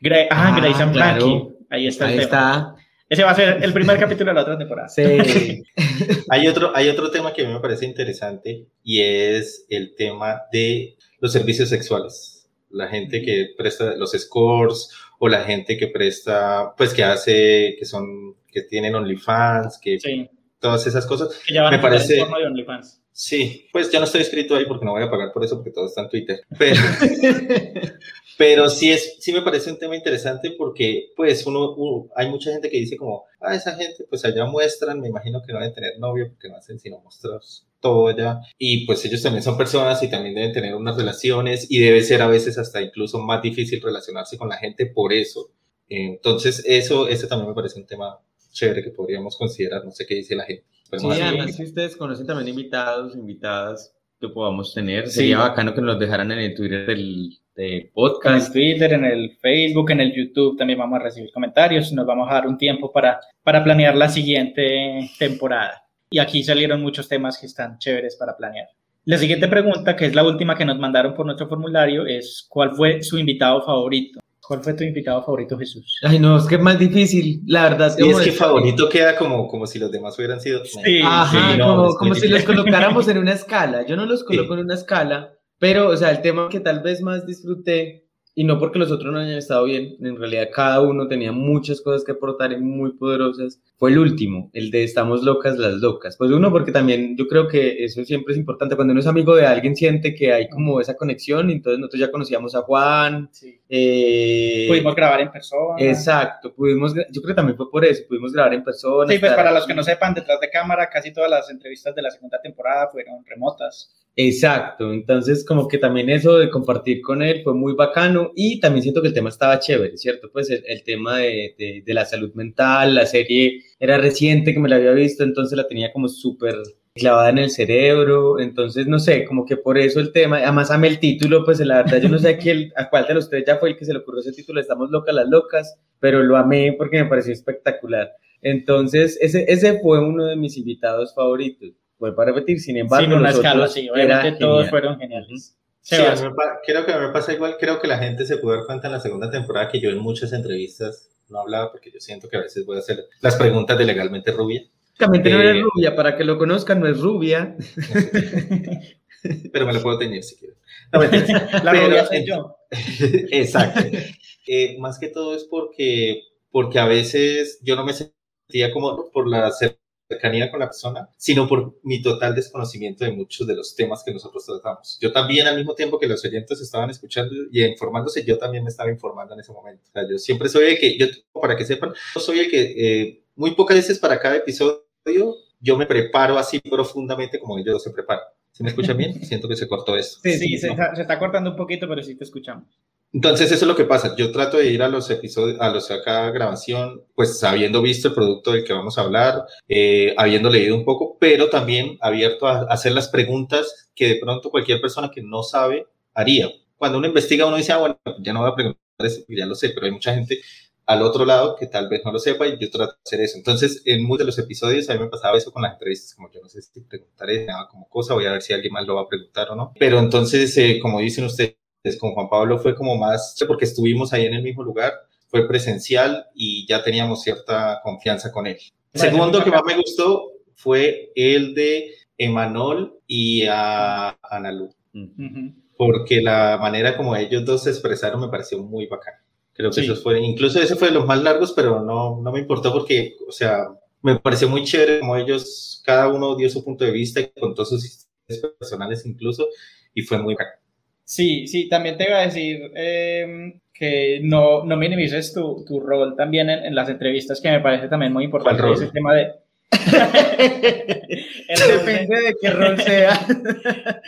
Gra- ah,
Ah,
Grace and
claro.
Frankie. Ahí está el
Ahí
tema.
está.
Ese va a ser el primer capítulo de la otra temporada.
Sí.
Hay otro, hay otro tema que a mí me parece interesante y es el tema de los servicios sexuales. La gente que presta los scores o la gente que presta, pues que hace, que son, que tienen OnlyFans, que
Sí,
todas esas cosas.
que ya van
Me
a
parece-
forma de OnlyFans.
Sí, pues ya no estoy escrito ahí porque no voy a pagar por eso porque todo está en Twitter. Pero, pero sí es, sí me parece un tema interesante porque pues uno, uno- hay mucha gente que dice como, ah, esa gente pues allá muestran, me imagino que no deben tener novio porque no hacen sino mostrar todo allá. Y pues ellos también son personas y también deben tener unas relaciones y debe ser a veces hasta incluso más difícil relacionarse con la gente por eso. Entonces eso, ese también me parece un tema chévere que podríamos considerar, no sé qué dice la gente.
Sí,
Podemos hacer-
además si ustedes conocen también invitados, invitadas que podamos tener,
Sí.
sería bacano que nos dejaran en el Twitter del, del
En el
podcast.
Twitter, en el Facebook, en el YouTube también vamos a recibir comentarios. Nos vamos a dar un tiempo para, para planear la siguiente temporada. Y aquí salieron muchos temas que están chéveres para planear. La siguiente pregunta, que es la última que nos mandaron por nuestro formulario, es ¿cuál fue su invitado favorito? ¿Cuál fue tu invitado favorito, Jesús?
Ay, no, es que es más difícil, la verdad.
Y es que favorito queda como, como si los demás hubieran sido.
Sí,
Ajá,
sí, no,
como, como si los colocáramos en una escala. Yo no los coloco
Sí.
en una escala, pero, o sea, el tema que tal vez más disfruté, y no porque los otros no hayan estado bien, en realidad cada uno tenía muchas cosas que aportar y muy poderosas, fue el último, el de Estamos locas las locas. Pues uno, porque también yo creo que eso siempre es importante. Cuando uno es amigo de alguien, siente que hay como esa conexión, entonces nosotros ya conocíamos a Juan.
Sí.
eh,
Pudimos grabar en persona.
Exacto, pudimos, yo creo que también fue por eso, pudimos grabar en persona.
Sí, pues para los
aquí.
que no sepan, detrás de cámara, casi todas las entrevistas de la segunda temporada fueron remotas.
Exacto, entonces como que también eso de compartir con él fue muy bacano y también siento que el tema estaba chévere, ¿cierto? Pues el, tema de, de- de la salud mental, la serie era reciente que me la había visto, entonces la tenía como súper clavada en el cerebro, entonces no sé, como que por eso el tema, además amé el título, pues la verdad yo no sé a, quién- a cuál de los tres ya fue el que se le ocurrió ese título, Estamos locas las locas, pero lo amé porque me pareció espectacular. Entonces ese, ese fue uno de mis invitados favoritos. Voy para repetir, sin embargo,
Sin una
los
escala, sí. Obviamente todos
genial.
fueron geniales.
Sí, a me creo que a mí me pasa igual. Creo que la gente se puede dar cuenta en la segunda temporada que yo en muchas entrevistas no hablaba porque yo siento que a veces voy a hacer las preguntas de legalmente rubia,
Básicamente no
Eh,
es rubia, para que lo conozcan, no es rubia.
pero me lo puedo teñir si quiero. No.
La
Pero-
rubia soy yo.
Exacto. Eh, más que todo es porque, porque a veces yo no me sentía como por la cercanía con la persona, sino por mi total desconocimiento de muchos de los temas que nosotros tratamos. Yo también, al mismo tiempo que los oyentes estaban escuchando y informándose, yo también me estaba informando en ese momento. O sea, yo siempre soy el que, yo, para que sepan, yo soy el que eh, muy pocas veces para cada episodio yo me preparo así profundamente como ellos se preparan. ¿Sí me escuchan bien? Siento que se cortó esto.
Sí,
sí,
se,
no.
está, se está cortando un poquito, pero sí te escuchamos.
Entonces eso es lo que pasa. Yo trato de ir a los episodios, a los acá grabación, pues habiendo visto el producto del que vamos a hablar, eh, habiendo leído un poco, pero también abierto a hacer las preguntas que de pronto cualquier persona que no sabe haría. Cuando uno investiga, uno dice, ah, bueno, ya no voy a preguntar eso, ya lo sé, pero hay mucha gente al otro lado que tal vez no lo sepa y yo trato de hacer eso. Entonces, en muchos de los episodios a mí me pasaba eso con las entrevistas, como yo no sé si preguntaré nada como cosa, voy a ver si alguien más lo va a preguntar o no. Pero entonces, eh, como dicen ustedes, con Juan Pablo fue como más, porque estuvimos ahí en el mismo lugar, fue presencial y ya teníamos cierta confianza con él. El segundo que más me gustó fue el de Emanol y a Analu
Ujú.
porque la manera como ellos dos se expresaron me pareció muy bacán. Creo que
Sí.
esos fueron, incluso ese fue de los más largos, pero no, no me importó porque, o sea, me pareció muy chévere como ellos, cada uno dio su punto de vista y contó sus historias personales incluso, y fue muy bacán.
Sí, sí, también te iba a decir eh, que no, no minimices tu, tu rol también en, en las entrevistas, que me parece también muy importante.
¿Cuál rol?
Es el tema de... El rol de-
Depende de qué rol sea.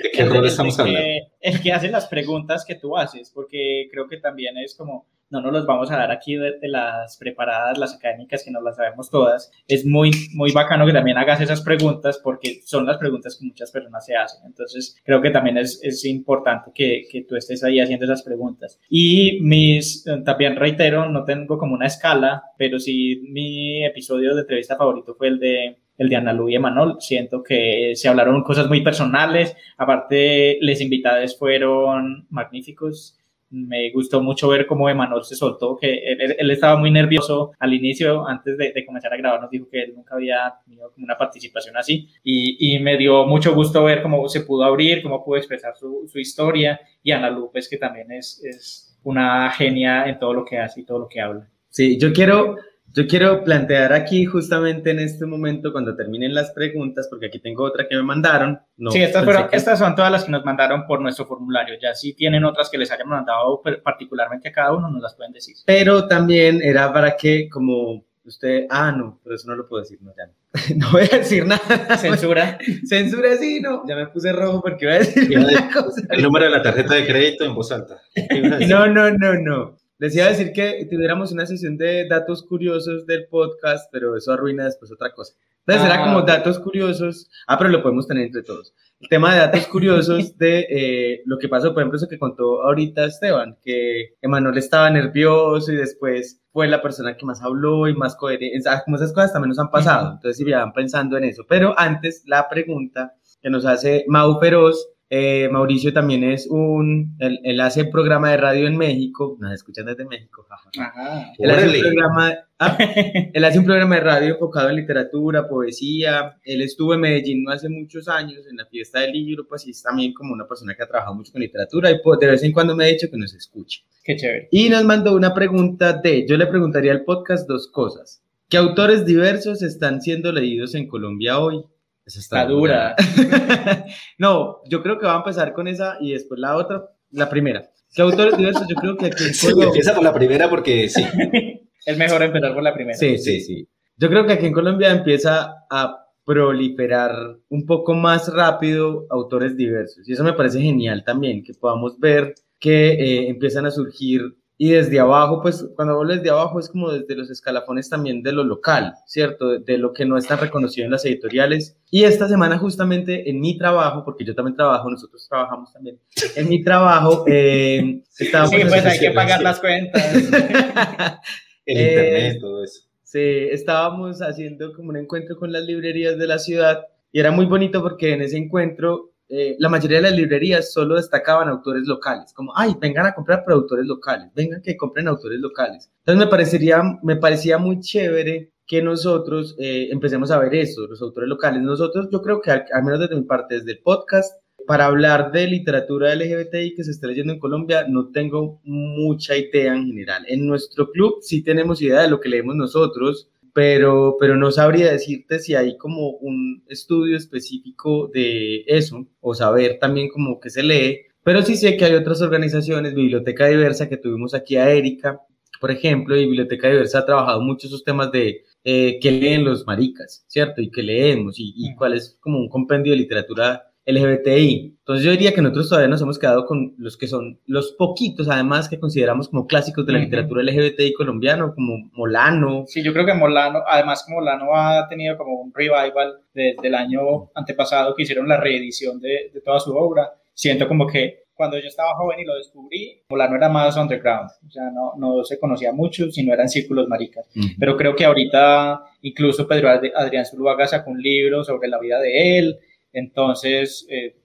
¿De qué rol estamos hablando?
que- el que hace las preguntas que tú haces, porque creo que también es como, no nos los vamos a dar aquí de, las preparadas, las académicas, que nos las sabemos todas. Es muy, muy bacano que también hagas esas preguntas, porque son las preguntas que muchas personas se hacen. Entonces, creo que también es, es importante que, que tú estés ahí haciendo esas preguntas. Y mis, eh, también reitero, no tengo como una escala, pero sí mi episodio de entrevista favorito fue el de el de Ana Lu y. Siento que se hablaron cosas muy personales. Aparte, les invitados fueron magníficos. Me gustó mucho ver cómo Emanuel se soltó, que él, él estaba muy nervioso al inicio, antes de, de, comenzar a grabar, nos dijo que él nunca había tenido como una participación así, y, y, me dio mucho gusto ver cómo se pudo abrir, cómo pudo expresar su, su historia, y Ana Lu, pues que también es, es una genia en todo lo que hace y todo lo que habla.
Sí, yo quiero yo quiero plantear aquí justamente en este momento, cuando terminen las preguntas, porque aquí tengo otra que me mandaron.
No, sí, estas, fueron, que... estas son todas las que nos mandaron por nuestro formulario. Ya si tienen otras que les hayan mandado particularmente a cada uno, nos las pueden decir.
Pero también era para que, como usted, ah, no, pero eso no lo puedo decir, no, ya no. no voy a decir nada.
Censura.
Censura, sí, no. Ya me puse rojo porque iba a decir una cosa.
El número de la tarjeta de crédito en voz alta.
No, no, no, no. Les iba a decir que tuviéramos una sesión de datos curiosos del podcast, pero eso arruina después otra cosa. Entonces ah, era como datos curiosos. Ah, pero lo podemos tener entre todos. El tema de datos curiosos de eh, lo que pasó, por ejemplo, eso que contó ahorita Esteban, que Emanuel estaba nervioso y después fue la persona que más habló y más coherente. Como esas cosas también nos han pasado. Entonces, si van pensando en eso. Pero antes, la pregunta que nos hace Mau Feroz eh, Mauricio también es un, él, él, hace programa de radio en México, nos escuchan desde México,
Ajá,
él, hace un programa, ah, él hace un programa de radio enfocado en literatura, poesía, él estuvo en Medellín no hace muchos años en la fiesta del libro, pues y es también como una persona que ha trabajado mucho con literatura y pues, de vez en cuando me ha dicho que nos escuche.
Qué chévere.
Y nos mandó una pregunta de, yo le preguntaría al podcast dos cosas. ¿Qué autores diversos están siendo leídos en Colombia hoy?
Esa está, dura.
no, yo creo que va a empezar con esa y después la otra, la primera. ¿Qué autores diversos? Yo creo que aquí en
Colombia... empieza por la primera porque sí.
es mejor empezar por la primera.
Sí, sí, sí. Yo creo que aquí en Colombia empieza a proliferar un poco más rápido autores diversos. Y eso me parece genial también, que podamos ver que eh, empiezan a surgir y desde abajo, pues cuando hablo desde abajo es como desde los escalafones también de lo local, ¿cierto? De, lo que no está reconocido en las editoriales. Y esta semana justamente en mi trabajo, porque yo también trabajo, nosotros trabajamos también, en mi trabajo eh,
estábamos... Sí, pues hay que pagar las cuentas.
El internet, eh, todo eso.
Sí, estábamos haciendo como un encuentro con las librerías de la ciudad y era muy bonito porque en ese encuentro eh, la mayoría de las librerías solo destacaban autores locales, como, ay, vengan a comprar productores locales, vengan que compren autores locales. Entonces me, parecería, me parecía muy chévere que nosotros eh, empecemos a ver eso, los autores locales. Nosotros, yo creo que al, menos desde mi parte, desde el podcast, para hablar de literatura LGBTI que se está leyendo en Colombia, no tengo mucha idea en general. En nuestro club sí tenemos idea de lo que leemos nosotros, pero, pero no sabría decirte si hay como un estudio específico de eso o saber también como que se lee, pero sí sé que hay otras organizaciones, Biblioteca Diversa, que tuvimos aquí a Erika, por ejemplo, y Biblioteca Diversa ha trabajado mucho esos temas de eh, qué leen los maricas, ¿cierto? Y qué leemos y, y cuál es como un compendio de literatura LGBTI. Entonces yo diría que nosotros todavía nos hemos quedado con los que son los poquitos, además, que consideramos como clásicos de la literatura LGBTI colombiano, como Molano.
Sí, yo creo que Molano, además que Molano ha tenido como un revival desde el año antepasado que hicieron la reedición de, de toda su obra. Siento como que cuando yo estaba joven y lo descubrí, Molano era más underground, o sea, no, no se conocía mucho, sino eran círculos maricas. Pero creo que ahorita incluso Pedro Adrián Zuluaga sacó un libro sobre la vida de él, entonces, eh,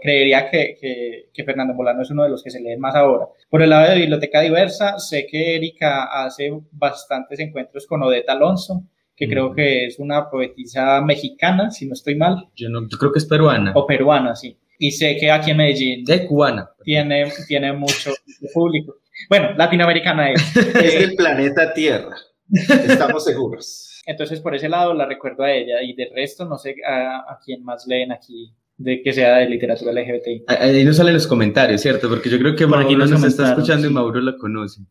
creería que, que, Fernando Molano es uno de los que se lee más ahora. Por el lado de Biblioteca Diversa, sé que Erika hace bastantes encuentros con Odeta Alonso, que creo mm. que es una poetisa mexicana, si no estoy mal.
Yo, no, yo creo que es peruana.
O peruana, sí. Y sé que aquí en Medellín...
De cubana.
Tiene, tiene mucho público. Bueno, latinoamericana es.
Es del planeta Tierra. Estamos seguros.
Entonces, por ese lado la recuerdo a ella y de resto no sé a, a quién más leen aquí de que sea de literatura LGBTI.
Ahí no salen los comentarios, ¿cierto? Porque yo creo que Mauro aquí nos está escuchando y Mauro la conoce.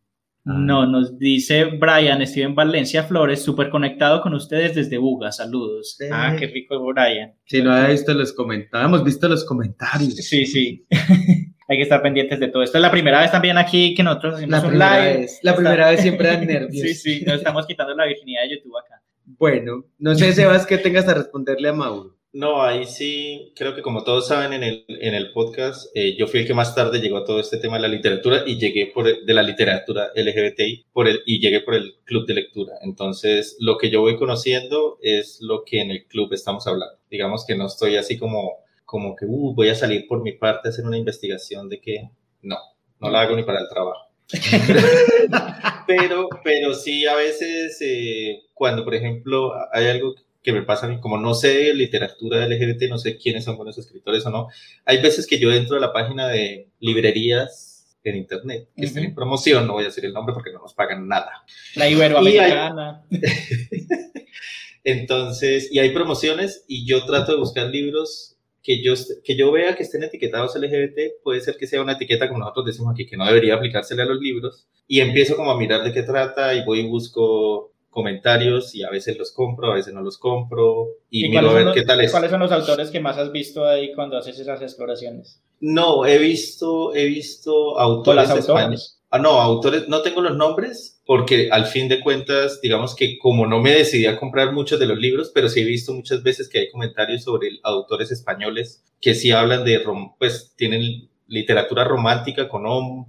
Ah. No, nos dice Brian Steven Valencia Flores, súper conectado con ustedes desde Buga, saludos. Ah, qué rico Brian.
Sí, no ha visto los comentarios, hemos visto los comentarios.
Sí, sí. Hay que estar pendientes de todo esto. Es la primera vez también aquí que nosotros hacemos un live.
Vez, la primera vez siempre dan nervios.
sí, sí, nos estamos quitando la virginidad de YouTube acá.
Bueno, no sé, Sebas, que tengas a responderle a Mauro.
No, ahí sí, creo que como todos saben en el, en el podcast, eh, yo fui el que más tarde llegó a todo este tema de la literatura y llegué por de la literatura LGBTI por el, y llegué por el club de lectura. Entonces, lo que yo voy conociendo es lo que en el club estamos hablando. Digamos que no estoy así como, como que uh, voy a salir por mi parte a hacer una investigación de que no, no la hago ni para el trabajo. pero, pero sí, a veces, eh, cuando, por ejemplo, hay algo que me pasa a mí, como no sé literatura LGBT, no sé quiénes son buenos escritores o no, hay veces que yo entro a la página de librerías en internet que estén en promoción, no voy a decir el nombre porque no nos pagan nada.
La Iberoamericana.
Entonces, y hay promociones y yo trato de buscar libros que yo, que yo vea que estén etiquetados LGBT, puede ser que sea una etiqueta como nosotros decimos aquí, que no debería aplicársele a los libros, y empiezo como a mirar de qué trata y voy y busco comentarios y a veces los compro, a veces no los compro y, miro a ver qué tal es.
¿Cuáles son los autores que más has visto ahí cuando haces esas exploraciones?
No, he visto, he visto autores españoles. Ah, no, autores, no tengo los nombres porque al fin de cuentas, digamos que como no me decidí a comprar muchos de los libros, pero sí he visto muchas veces que hay comentarios sobre autores españoles que sí hablan de, pues tienen literatura romántica con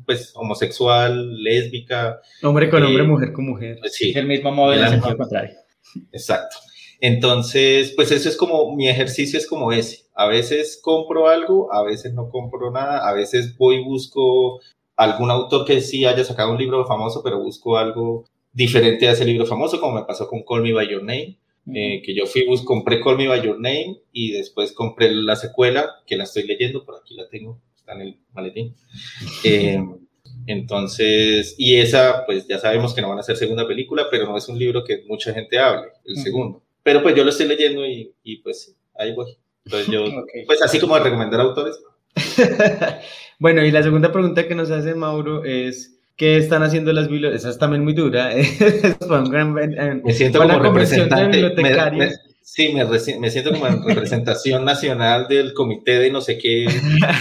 pues homosexual, lésbica.
Hombre con hombre, eh, mujer con mujer.
Sí. el mismo modelo, en sentido contrario.
Exacto. Entonces, pues eso es como, mi ejercicio es como ese. A veces compro algo, a veces no compro nada, a veces voy y busco algún autor que sí haya sacado un libro famoso, pero busco algo diferente a ese libro famoso, como me pasó con Call Me By Your Name, eh, que yo fui, bus, compré Call Me By Your Name y después compré la secuela, que la estoy leyendo, por aquí la tengo, está en el maletín. Eh, entonces, y esa, pues ya sabemos que no van a ser segunda película, pero no es un libro que mucha gente hable, el segundo. Pero pues yo lo estoy leyendo y, y pues ahí voy. Entonces yo, pues así como de recomendar autores.
bueno, y la segunda pregunta que nos hace Mauro es, ¿qué están haciendo las bibliotecas? Esa es también muy dura.
me siento como representante. Sí, me, me, siento como en representación nacional del comité de no sé qué.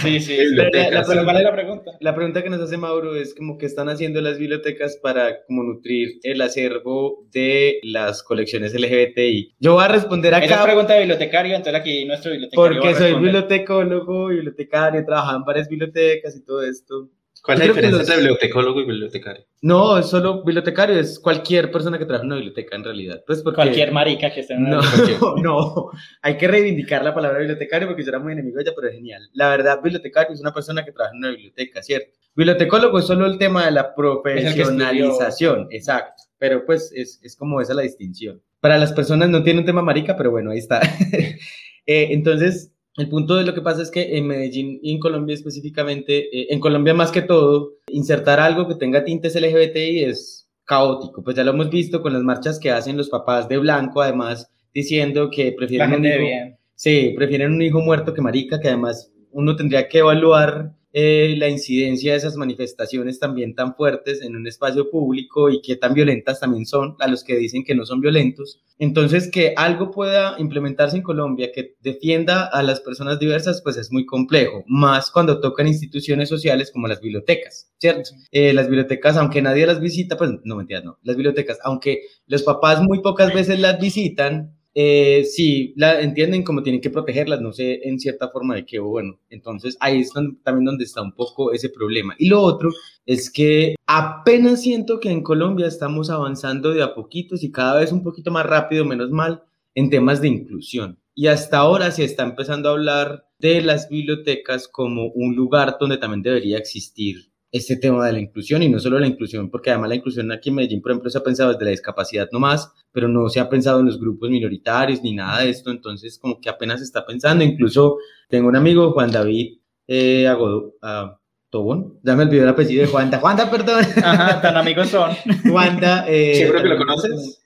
Sí, sí. La, la, pregunta?
La pregunta que nos hace Mauro es como que están haciendo las bibliotecas para como nutrir el acervo de las colecciones LGBTI. Yo voy a responder acá.
Esa pregunta de bibliotecario, entonces aquí nuestro bibliotecario
Porque soy bibliotecólogo, bibliotecario, trabajaba en varias bibliotecas y todo esto.
¿Cuál es la diferencia entre bibliotecólogo y bibliotecario?
No, es solo bibliotecario, es cualquier persona que trabaja en una biblioteca en realidad. Pues porque...
Cualquier marica que esté en
una no, no, hay que reivindicar la palabra bibliotecario porque yo era muy enemigo de ella, pero es genial. La verdad, bibliotecario es una persona que trabaja en una biblioteca, ¿cierto? Bibliotecólogo es solo el tema de la profesionalización, exacto. Pero pues es, es como esa la distinción. Para las personas no tiene un tema marica, pero bueno, ahí está. eh, entonces, el punto de lo que pasa es que en Medellín y en Colombia específicamente, eh, en Colombia más que todo, insertar algo que tenga tintes LGBTI es caótico. Pues ya lo hemos visto con las marchas que hacen los papás de blanco, además diciendo que prefieren un hijo, sí, prefieren un hijo muerto que marica, que además uno tendría que evaluar eh, la incidencia de esas manifestaciones también tan fuertes en un espacio público y que tan violentas también son a los que dicen que no son violentos. Entonces, que algo pueda implementarse en Colombia que defienda a las personas diversas, pues es muy complejo, más cuando tocan instituciones sociales como las bibliotecas, ¿cierto? Eh, las bibliotecas, aunque nadie las visita, pues no mentiras, no, las bibliotecas, aunque los papás muy pocas veces las visitan, eh, sí, la entienden como tienen que protegerlas, no sé en cierta forma de qué, bueno, entonces ahí es también donde está un poco ese problema. Y lo otro es que apenas siento que en Colombia estamos avanzando de a poquitos y cada vez un poquito más rápido, menos mal, en temas de inclusión. Y hasta ahora se está empezando a hablar de las bibliotecas como un lugar donde también debería existir este tema de la inclusión y no solo la inclusión, porque además la inclusión aquí en Medellín, por ejemplo, se ha pensado desde la discapacidad nomás, pero no se ha pensado en los grupos minoritarios ni nada de esto, entonces como que apenas se está pensando, incluso tengo un amigo, Juan David eh, Agodo, uh, Tobón, ya me olvidó el apellido de Juanda, Juanda, perdón.
Ajá, tan amigos son.
Juanda. Eh,
¿Seguro que lo conoces?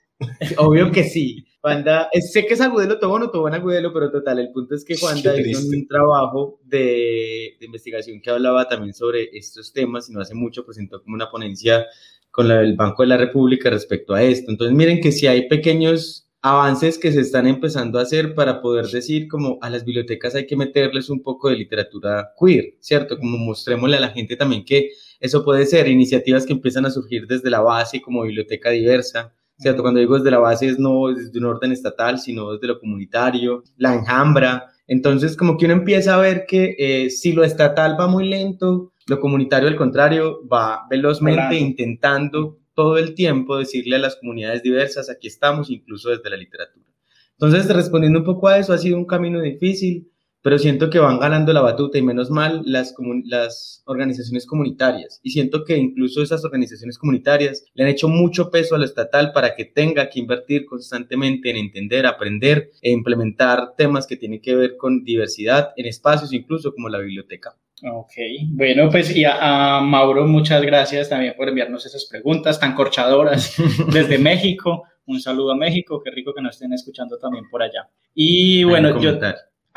Obvio que sí. Juanda, sé que es Agudelo Tobón o Tobón Agudelo, pero total, el punto es que Juanda hizo un trabajo de, de, investigación que hablaba también sobre estos temas y no hace mucho presentó como una ponencia con el Banco de la República respecto a esto. Entonces, miren que si hay pequeños avances que se están empezando a hacer para poder decir como a las bibliotecas hay que meterles un poco de literatura queer, ¿cierto? Como mostrémosle a la gente también que eso puede ser, iniciativas que empiezan a surgir desde la base como biblioteca diversa, ¿cierto? Cuando digo desde la base es no desde un orden estatal, sino desde lo comunitario, la enjambra. Entonces, como que uno empieza a ver que eh, si lo estatal va muy lento, lo comunitario, al contrario, va velozmente intentando todo el tiempo decirle a las comunidades diversas, aquí estamos, incluso desde la literatura. Entonces, respondiendo un poco a eso, ha sido un camino difícil, pero siento que van ganando la batuta y menos mal las, las organizaciones comunitarias. Y siento que incluso esas organizaciones comunitarias le han hecho mucho peso a lo estatal para que tenga que invertir constantemente en entender, aprender e implementar temas que tienen que ver con diversidad en espacios incluso como la biblioteca.
Ok, bueno, pues y a, Mauro, muchas gracias también por enviarnos esas preguntas tan corchadoras desde México. Un saludo a México, qué rico que nos estén escuchando también por allá. Y bueno, yo,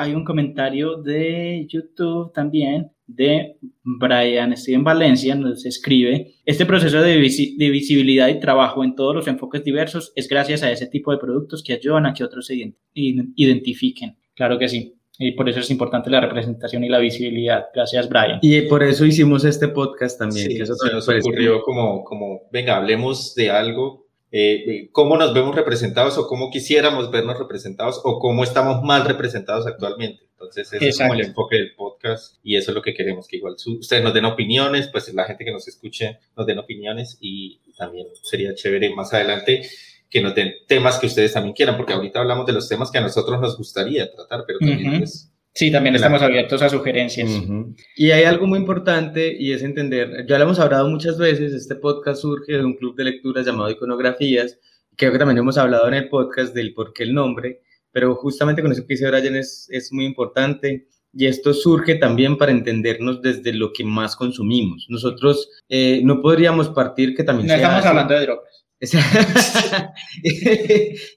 hay un comentario de YouTube también de Brian Steven Valencia, nos escribe, este proceso de, de, visibilidad y trabajo en todos los enfoques diversos es gracias a ese tipo de productos que ayudan a que otros se identifiquen. Claro que sí. Y por eso es importante la representación y la visibilidad. Gracias, Brian.
Y por eso hicimos este podcast también.
que eso se nos ocurrió como, como, venga, hablemos de algo, eh, cómo nos vemos representados o cómo quisiéramos vernos representados o cómo estamos mal representados actualmente. Entonces, ese es como el enfoque del podcast y eso es lo que queremos, que igual ustedes nos den opiniones, pues la gente que nos escuche nos den opiniones y también sería chévere más adelante que nos den temas que ustedes también quieran, porque ahorita hablamos de los temas que a nosotros nos gustaría tratar, pero también pues,
Sí, también estamos abiertos a sugerencias.
Y hay algo muy importante y es entender, ya lo hemos hablado muchas veces, este podcast surge de un club de lectura llamado Iconografías, creo que también hemos hablado en el podcast del por qué el nombre, pero justamente con eso que dice Brian es, es muy importante y esto surge también para entendernos desde lo que más consumimos. Nosotros eh, no podríamos partir que también...
No estamos hablando de drogas.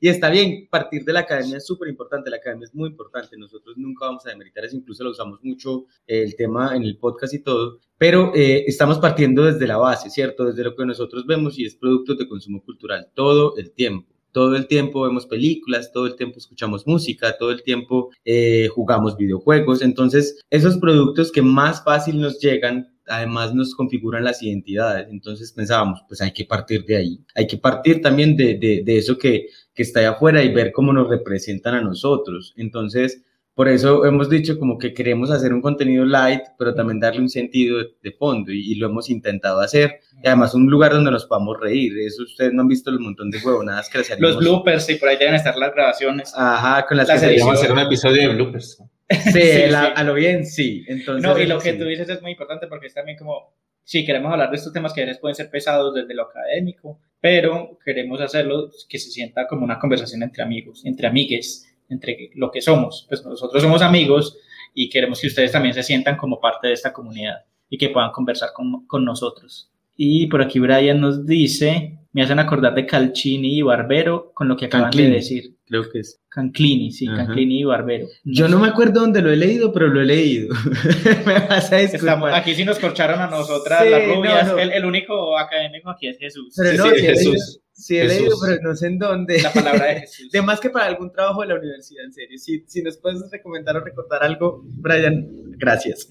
y está bien, partir de la academia es súper importante, la academia es muy importante, nosotros nunca vamos a demeritar eso, incluso lo usamos mucho el tema en el podcast y todo, pero eh, estamos partiendo desde la base, ¿cierto? Desde lo que nosotros vemos y es productos de consumo cultural, todo el tiempo. Todo el tiempo vemos películas, todo el tiempo escuchamos música, todo el tiempo eh, jugamos videojuegos. Entonces, esos productos que más fácil nos llegan además nos configuran las identidades. Entonces pensábamos, pues hay que partir de ahí. Hay que partir también de, de, de eso que, que está ahí afuera y ver cómo nos representan a nosotros. Entonces, por eso hemos dicho como que queremos hacer un contenido light, pero también darle un sentido de, fondo y, lo hemos intentado hacer. Y además un lugar donde nos podamos reír. Eso ustedes no han visto el montón de huevonadas que
les Los bloopers, y por ahí deben estar las grabaciones.
Ajá, con las,
las que Vamos a hacer un episodio de bloopers.
Sí, a lo bien, sí. Entonces,
no, y lo que tú dices es muy importante porque es también como, sí, queremos hablar de estos temas que a veces pueden ser pesados desde lo académico, pero queremos hacerlo que se sienta como una conversación entre amigos, entre amigues, entre lo que somos. Pues nosotros somos amigos y queremos que ustedes también se sientan como parte de esta comunidad y que puedan conversar con, con nosotros. Y por aquí Brian nos dice, me hacen acordar de Calcini y Barbero con lo que acaban de decir.
Creo que es.
Canclini, sí, Canclini y Barbero.
Yo no me acuerdo dónde lo he leído, pero lo he leído. me
vas a Estamos, aquí sí nos corcharon a nosotras las rubias. El, único académico aquí es Jesús.
Pero no, sí, Jesús. Sí, he leído, pero no sé en dónde.
La palabra de Jesús.
de más que para algún trabajo de la universidad, en serio. Si, si nos puedes recomendar o recordar algo, Brian, gracias.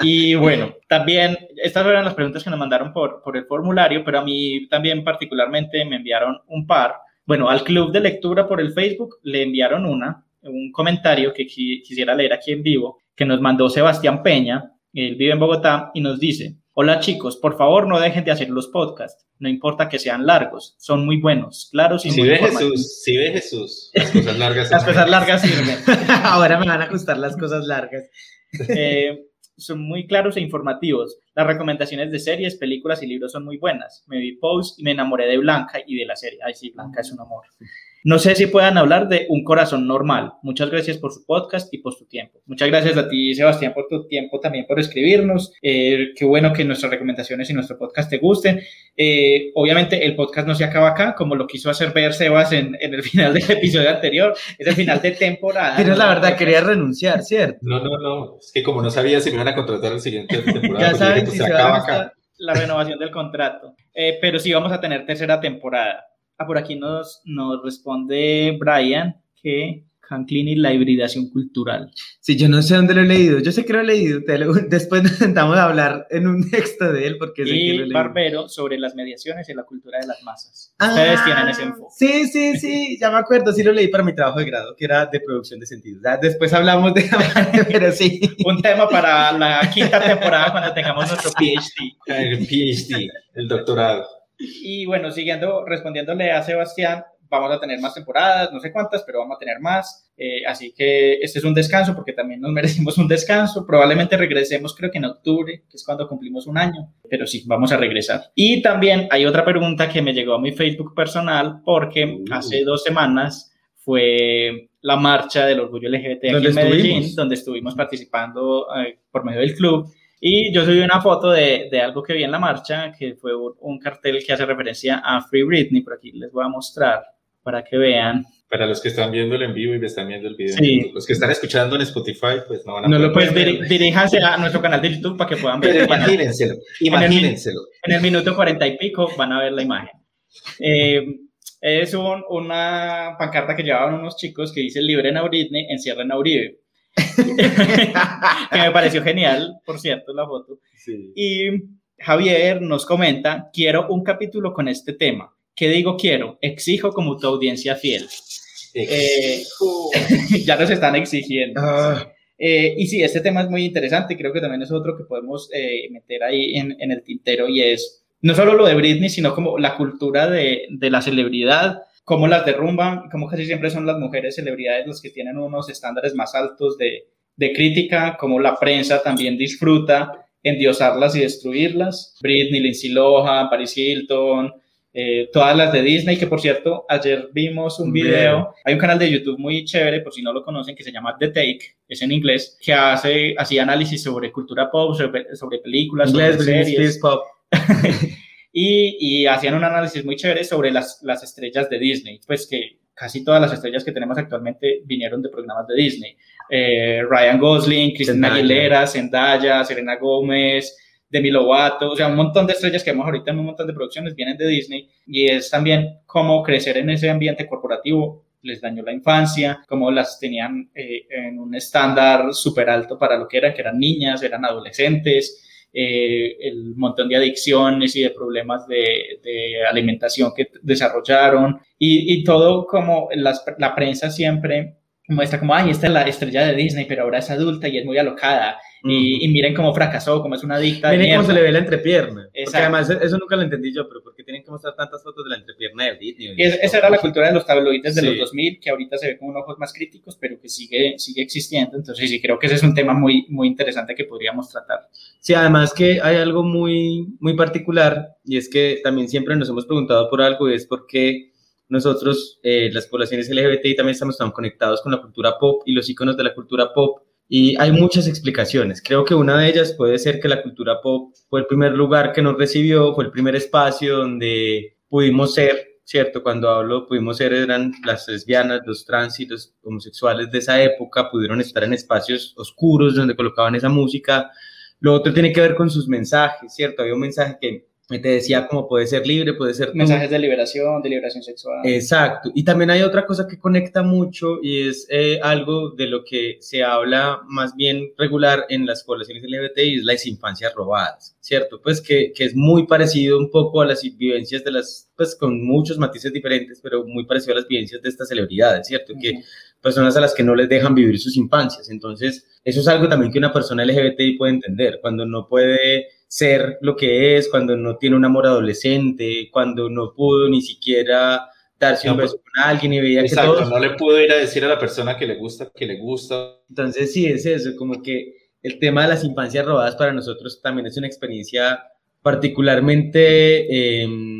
y bueno, también, estas eran las preguntas que nos mandaron por, por el formulario, pero a mí también particularmente me enviaron un par bueno, al club de lectura por el Facebook le enviaron una, un comentario que quisiera leer aquí en vivo, que nos mandó Sebastián Peña, él vive en Bogotá, y nos dice, hola chicos, por favor no dejen de hacer los podcasts, no importa que sean largos, son muy buenos, claros y
si
muy
ve Jesús, Si ve Jesús, las cosas largas
Las cosas largas sirven.
Ahora me van a gustar las cosas largas.
Eh, son muy claros e informativos. Las recomendaciones de series, películas y libros son muy buenas. Me vi Pose y me enamoré de Blanca y de la serie. Ay, sí, Blanca es un amor. No sé si puedan hablar de Un Corazón Normal. Muchas gracias por su podcast y por su tiempo. Muchas gracias a ti, Sebastián, por tu tiempo también, por escribirnos. Eh, qué bueno que nuestras recomendaciones y nuestro podcast te gusten. Eh, obviamente, el podcast no se acaba acá, como lo quiso hacer ver Sebas en, en el final del episodio anterior. Es el final de temporada.
Pero la verdad, quería renunciar, ¿cierto?
No, no, no. Es que como no sabía si me iban a contratar el siguiente temporada,
ya pues saben si se, acaba acá.
La renovación del contrato. Eh, pero sí vamos a tener tercera temporada. Ah, por aquí nos, nos responde Brian que Canclini, la hibridación cultural.
Sí, yo no sé dónde lo he leído. Yo sé que lo he leído. después nos sentamos a hablar en un texto de él porque sé
y
que lo he
Barbero sobre las mediaciones y la cultura de las masas. Ustedes ah, tienen ese enfoque.
Sí, sí, sí. Ya me acuerdo. Sí lo leí para mi trabajo de grado, que era de producción de sentido. Después hablamos de... pero sí.
un tema para la quinta temporada cuando tengamos nuestro PhD.
El PhD, el doctorado.
Y bueno, siguiendo, respondiéndole a Sebastián, vamos a tener más temporadas, no sé cuántas, pero vamos a tener más. Eh, así que este es un descanso porque también nos merecemos un descanso. Probablemente regresemos, creo que en octubre, que es cuando cumplimos un año, pero sí, vamos a regresar. Y también hay otra pregunta que me llegó a mi Facebook personal porque
Uh.
hace dos semanas fue la marcha del orgullo LGBT aquí
¿Dónde
en Medellín,
estuvimos?
donde estuvimos participando eh, por medio del club. Y yo subí una foto de, de algo que vi en la marcha, que fue un cartel que hace referencia a Free Britney. Por aquí les voy a mostrar para que vean.
Para los que están viendo el en vivo y están viendo el video,
Sí.
los que están escuchando en Spotify, pues no van a
No lo
ver.
diri- diríjanse a nuestro canal de YouTube para que puedan ver.
Pero imagínenselo, imagínenselo.
En el minuto cuarenta y pico van a ver la imagen. Eh, es un- una pancarta que llevaban unos chicos que dice liberen a Britney, encierren a Uribe. que me pareció genial, por cierto, la foto.
Sí.
Y Javier nos comenta, quiero un capítulo con este tema. ¿Qué digo quiero? Exijo como tu audiencia fiel. Eh, ya nos están exigiendo.
Ah,
Eh, y sí, este tema es muy interesante, creo que también es otro que podemos eh, meter ahí en, en el tintero y es no solo lo de Britney, sino como la cultura de, de la celebridad, cómo las derrumban, cómo casi siempre son las mujeres celebridades las que tienen unos estándares más altos de, de crítica, cómo la prensa también disfruta endiosarlas y destruirlas. Britney, Lindsay Lohan, Paris Hilton, eh, todas las de Disney, que por cierto, ayer vimos un video, hay un canal de YouTube muy chévere, por si no lo conocen, que se llama The Take, es en inglés, que hace así análisis sobre cultura pop, sobre, sobre películas,
inglés,
sobre series,
Pop.
y, y hacían un análisis muy chévere sobre las, las estrellas de Disney, pues que casi todas las estrellas que tenemos actualmente vinieron de programas de Disney. Eh, Ryan Gosling, Cristina. Aguilera, Zendaya, Serena Gómez, Demi Lovato, o sea, un montón de estrellas que vemos ahorita en un montón de producciones vienen de Disney y es también cómo crecer en ese ambiente corporativo les dañó la infancia, cómo las tenían eh, en un estándar súper alto para lo que eran, que eran niñas, eran adolescentes, eh, el montón de adicciones y de problemas de, alimentación que desarrollaron y, todo como la prensa siempre muestra como, ay, esta es la estrella de Disney, pero ahora es adulta y es muy alocada. Y, y miren cómo fracasó, cómo es una adicta.
Miren cómo se le ve la entrepierna. Porque además eso nunca lo entendí yo, pero ¿por qué tienen que mostrar tantas fotos de la entrepierna de Britney?
Es- esa era la cultura de los tabloides de
Sí.
los 2000, que ahorita se ve con unos ojos más críticos, pero que sigue, sigue existiendo. Entonces, sí, creo que ese es un tema muy, muy interesante que podríamos tratar.
Sí, además que hay algo muy, muy particular y es que también siempre nos hemos preguntado por algo y es por qué nosotros, eh, las poblaciones LGBTI, también estamos tan conectados con la cultura pop y los iconos de la cultura pop. Y hay muchas explicaciones. Creo que una de ellas puede ser que la cultura pop fue el primer lugar que nos recibió, fue el primer espacio donde pudimos ser, ¿cierto? Cuando hablo pudimos ser, eran las lesbianas, los trans y los homosexuales de esa época, pudieron estar en espacios oscuros donde colocaban esa música. Lo otro tiene que ver con sus mensajes, ¿cierto? Había un mensaje que te decía como puede ser libre, puede ser tú.
Mensajes de liberación, de liberación sexual.
Exacto. Y también hay otra cosa que conecta mucho y es eh, algo de lo que se habla más bien regular en las poblaciones LGBT y es las infancias robadas, ¿cierto? Pues que, que es muy parecido un poco a las vivencias de las, pues con muchos matices diferentes, pero muy parecido a las vivencias de estas celebridades, ¿cierto? Que personas a las que no les dejan vivir sus infancias. Entonces, eso es algo también que una persona LGBTI puede entender, cuando no puede ser lo que es, cuando no tiene un amor adolescente, cuando no pudo ni siquiera darse un
No,
beso con alguien y veía que todos...
no le pudo ir a decir a la persona que le gusta, que le gusta.
Entonces, sí, es eso, como que el tema de las infancias robadas para nosotros también es una experiencia particularmente em,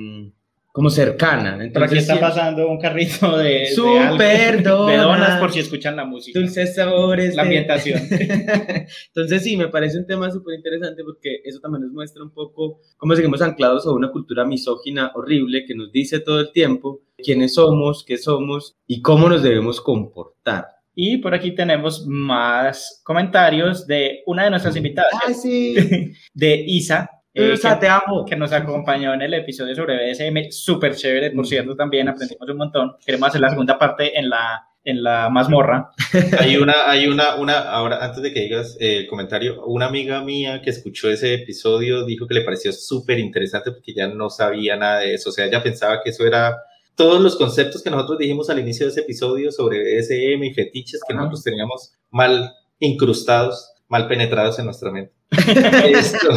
como cercana.
Por aquí
Entonces,
está pasando un carrito de, de,
Súper
algo, de donas
donas.
por si escuchan la música.
dulces sabores.
La
de-
ambientación.
Entonces sí, me parece un tema súper interesante porque eso también nos muestra un poco cómo seguimos anclados a una cultura misógina horrible que nos dice todo el tiempo quiénes somos, qué somos y cómo nos debemos comportar.
Y por aquí tenemos más comentarios de una de nuestras invitadas,
¡Ay, sí!
de Isa, eh,
Isa,
que-
te amo.
que nos acompañó en el episodio sobre BDSM, súper chévere, por
Mm.
cierto, también aprendimos un montón. Queremos hacer la segunda parte en la, en la mazmorra.
Hay una, hay una, una, ahora antes de que digas eh, el comentario, una amiga mía que escuchó ese episodio dijo que le pareció súper interesante porque ya no sabía nada de eso, o sea, ella pensaba que eso era todos los conceptos que nosotros dijimos al inicio de ese episodio sobre BDSM y fetiches que
Ajá.
nosotros teníamos mal incrustados, mal penetrados en nuestra mente. Esto,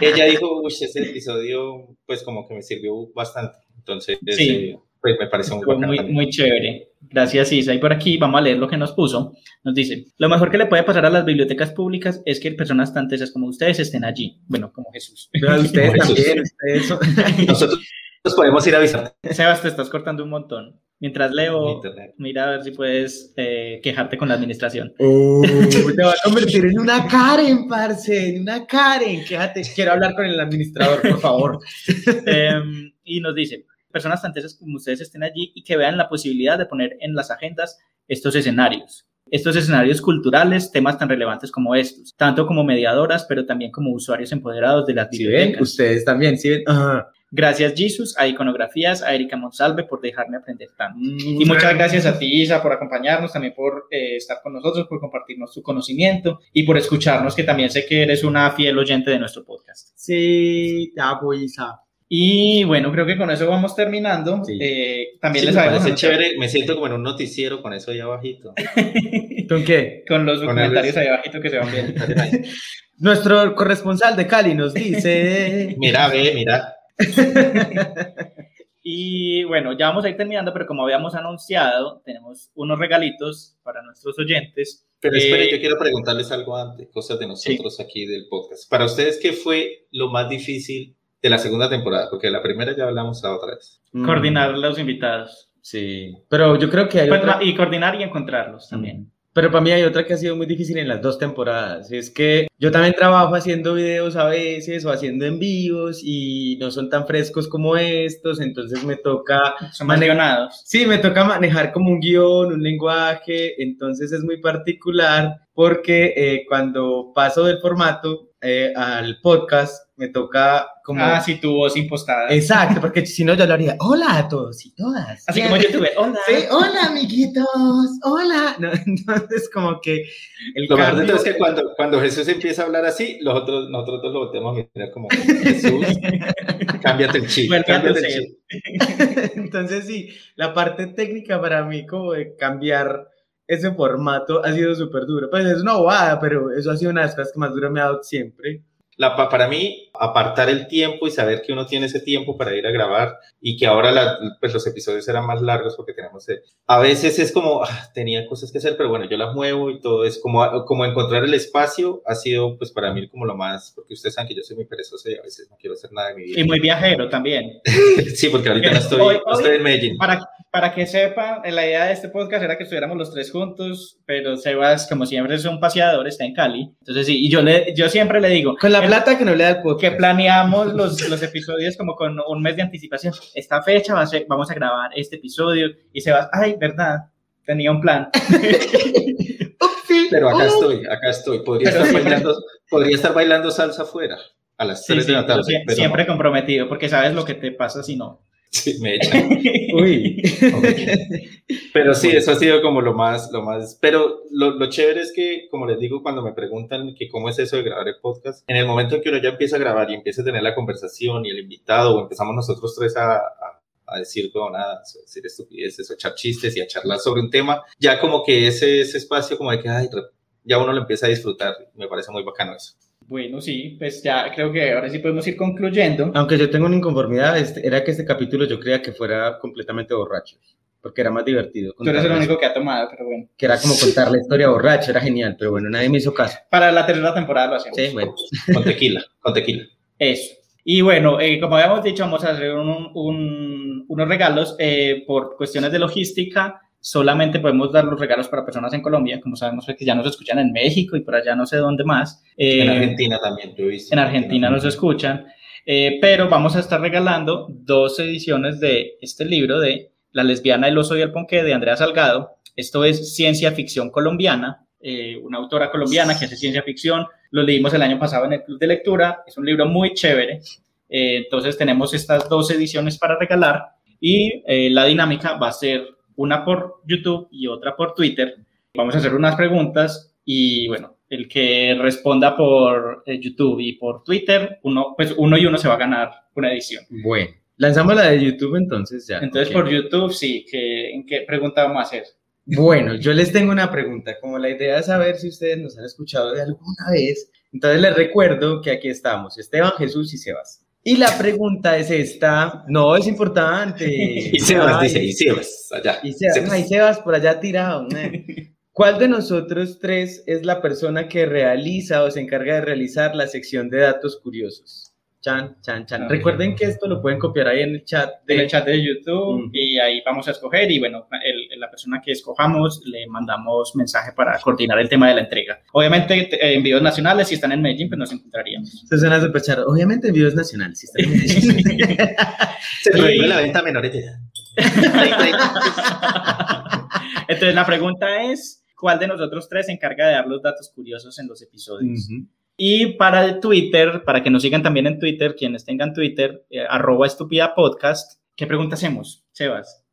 ella dijo, uy, ese episodio pues como que me sirvió bastante. Entonces,
Sí.
eh, pues me pareció muy
muy, muy chévere. Gracias, Isa. Y por aquí vamos a leer lo que nos puso. Nos dice, lo mejor que le puede pasar a las bibliotecas públicas es que personas tan tesas como ustedes estén allí. Bueno, como Jesús.
Pero ustedes
Jesús.
también, ustedes son-
Nosotros nos podemos ir a visitar
Sebas, te estás cortando un montón. Mientras
en
leo, mira a ver si puedes eh, quejarte con la administración.
Oh, te va a convertir en una Karen, parce, en una Karen. Quéjate, quiero hablar con el administrador, por favor.
Em, y nos dice, personas tan tesas como ustedes estén allí y que vean la posibilidad de poner en las agendas estos escenarios. Estos escenarios culturales, temas tan relevantes como estos, tanto como mediadoras, pero también como usuarios empoderados de las
Si ven,
bibliotecas.
ustedes también, si ven. Ajá.
Gracias, Jesus, a Iconografías, a Erika Monsalve por dejarme aprender tanto.
Mm,
Y muchas gracias a ti, Isa, por acompañarnos, también por eh, estar con nosotros, por compartirnos tu conocimiento y por escucharnos, que también sé que eres una fiel oyente de nuestro podcast.
Sí, te amo, Isa.
Y bueno, creo que con eso vamos terminando.
Sí.
Eh, también
Sí,
les
me
sabemos
parece chévere, me siento como en un noticiero con eso ahí abajito.
¿Con qué?
con los
Con el-
ahí abajito que se van viendo.
Nuestro corresponsal de Cali nos dice.
Mira, ve, mira.
Y bueno, ya vamos a ir terminando, pero como habíamos anunciado, tenemos unos regalitos para nuestros oyentes.
Pero
Eh,
espere, yo quiero preguntarles algo antes, cosas de nosotros aquí del podcast. Para ustedes, ¿qué fue lo más difícil de la segunda temporada? Porque de la primera ya hablamos la otra vez.
Mm,
Coordinar los invitados.
Sí. Pero yo creo que hay
Pues,
otra.
y coordinar y encontrarlos también.
Pero para mí hay otra que ha sido muy difícil en las dos temporadas. Es que yo también trabajo haciendo videos a veces o haciendo envíos y no son tan frescos como estos, entonces me toca,
Son más guionados.
sí, me toca manejar como un guion, un lenguaje, entonces es muy particular porque eh, cuando paso del formato eh, al podcast me toca como...
Ah, sí, tu voz impostada.
Exacto, porque si no yo lo haría, hola a todos y todas.
Así como yo tuve, hola.
Sí, hola amiguitos, hola. No, entonces como que el
Lo mejor de
cambio-
es que cuando, cuando Jesús empieza a hablar así, los otros, nosotros dos lo volteamos a mirar como, Jesús, cámbiate el cámbiate chip.
Entonces sí, la parte técnica para mí como de cambiar ese formato ha sido súper duro. Pues es una bobada, pero eso ha sido una de las cosas que más duro me ha dado siempre.
La, pa- para mí, apartar el tiempo y saber que uno tiene ese tiempo para ir a grabar y que ahora la- pues los episodios eran más largos porque tenemos... eh, a veces es como, ah, tenía cosas que hacer, pero bueno, yo las muevo y todo es como, como encontrar el espacio ha sido pues para mí como lo más, porque ustedes saben que yo soy muy perezoso y a veces no quiero hacer nada de mi vida.
Y muy viajero también.
Sí, porque ahorita no estoy,
Hoy-
no
hoy-
estoy en Medellín.
Para, para que sepan, la idea de este podcast era que estuviéramos los tres juntos, pero Sebas, como siempre, es un paseador, está en Cali. Entonces, sí, y yo, le, yo siempre le digo
Con la
que-
plata que no le da el
que planeamos los, los episodios como con un mes de anticipación. Esta fecha va a ser- vamos a grabar este episodio y Sebas, ay, verdad, tenía un plan.
Pero acá estoy, acá estoy. Podría,
Pero
estar
siempre-
bailando, podría estar bailando salsa afuera a las
Sí,
3
sí,
de la tarde. pero
siempre
no.
comprometido, porque sabes lo que te pasa si no.
Sí, me echan.
Uy.
Pero sí, eso ha sido como lo más, lo más. Pero lo, lo chévere es que, como les digo, cuando me preguntan que cómo es eso de grabar el podcast, en el momento en que uno ya empieza a grabar y empieza a tener la conversación y el invitado, o empezamos nosotros tres a, a, a decir huevonadas, a decir estupideces, o echar chistes y a charlar sobre un tema, ya como que ese, ese espacio como de que, ay, ya uno lo empieza a disfrutar. Me parece muy bacano eso.
Bueno, sí, pues ya creo que ahora sí podemos ir concluyendo.
Aunque yo tengo una inconformidad, este- era que este capítulo yo creía que fuera completamente borracho, porque era más divertido.
Tú eres el único que ha tomado, pero bueno.
Que era como contar la historia borracho, era genial, pero bueno, nadie me hizo caso.
Para la tercera temporada lo hacemos.
Sí, bueno.
Con tequila, con tequila.
Eso. Y bueno, eh, como habíamos dicho, vamos a hacer un- un- unos regalos eh, por cuestiones de logística. Solamente podemos dar los regalos para personas en Colombia, como sabemos que ya nos escuchan en México y por allá no sé dónde más. Eh,
En Argentina también, visto.
en Argentina nos escuchan. Eh, pero vamos a estar regalando dos ediciones de este libro de La lesbiana, el oso y el ponqué de Andrea Salgado. Esto es ciencia ficción colombiana, eh, una autora colombiana que hace ciencia ficción. Lo leímos el año pasado en el club de lectura. Es un libro muy chévere. Entonces tenemos estas dos ediciones para regalar y la dinámica va a ser una por YouTube y otra por Twitter. Vamos a hacer unas preguntas y bueno, el que responda por eh, YouTube y por Twitter, uno, pues uno y uno se va a ganar una edición.
Bueno. Lanzamos la de YouTube entonces ya.
Entonces por YouTube, sí, que, ¿en qué pregunta vamos a hacer?
Bueno, yo les tengo una pregunta. Como la idea es saber si ustedes nos han escuchado de alguna vez, entonces les recuerdo que aquí estamos, Esteban, Jesús y Sebas. Y la pregunta es esta. No, es importante.
Y Sebas
Ay,
dice, y Sebas, allá.
Y Sebas,
Sebas.
ay, Sebas por allá tirado. ¿Cuál de nosotros tres es la persona que realiza o se encarga de realizar la sección de datos curiosos? Chan, chan, chan.
Ah.
Recuerden que esto lo pueden copiar ahí en el chat de
en el chat de YouTube
Mm.
y ahí vamos a escoger y bueno, el- la persona que escojamos le mandamos mensaje para coordinar el tema de la entrega. Obviamente te- en videos nacionales, si están en Medellín, pues nos encontraríamos.
Esto suena súper charro. Obviamente en videos nacionales. si están en Medellín.
Se prohíbe la venta a menores de edad.
Entonces la pregunta es, ¿cuál de nosotros tres se encarga de dar los datos curiosos en los episodios? Y para el Twitter, para que nos sigan también en Twitter, quienes tengan Twitter, eh, arroba estúpida podcast, ¿qué pregunta hacemos, Sebas?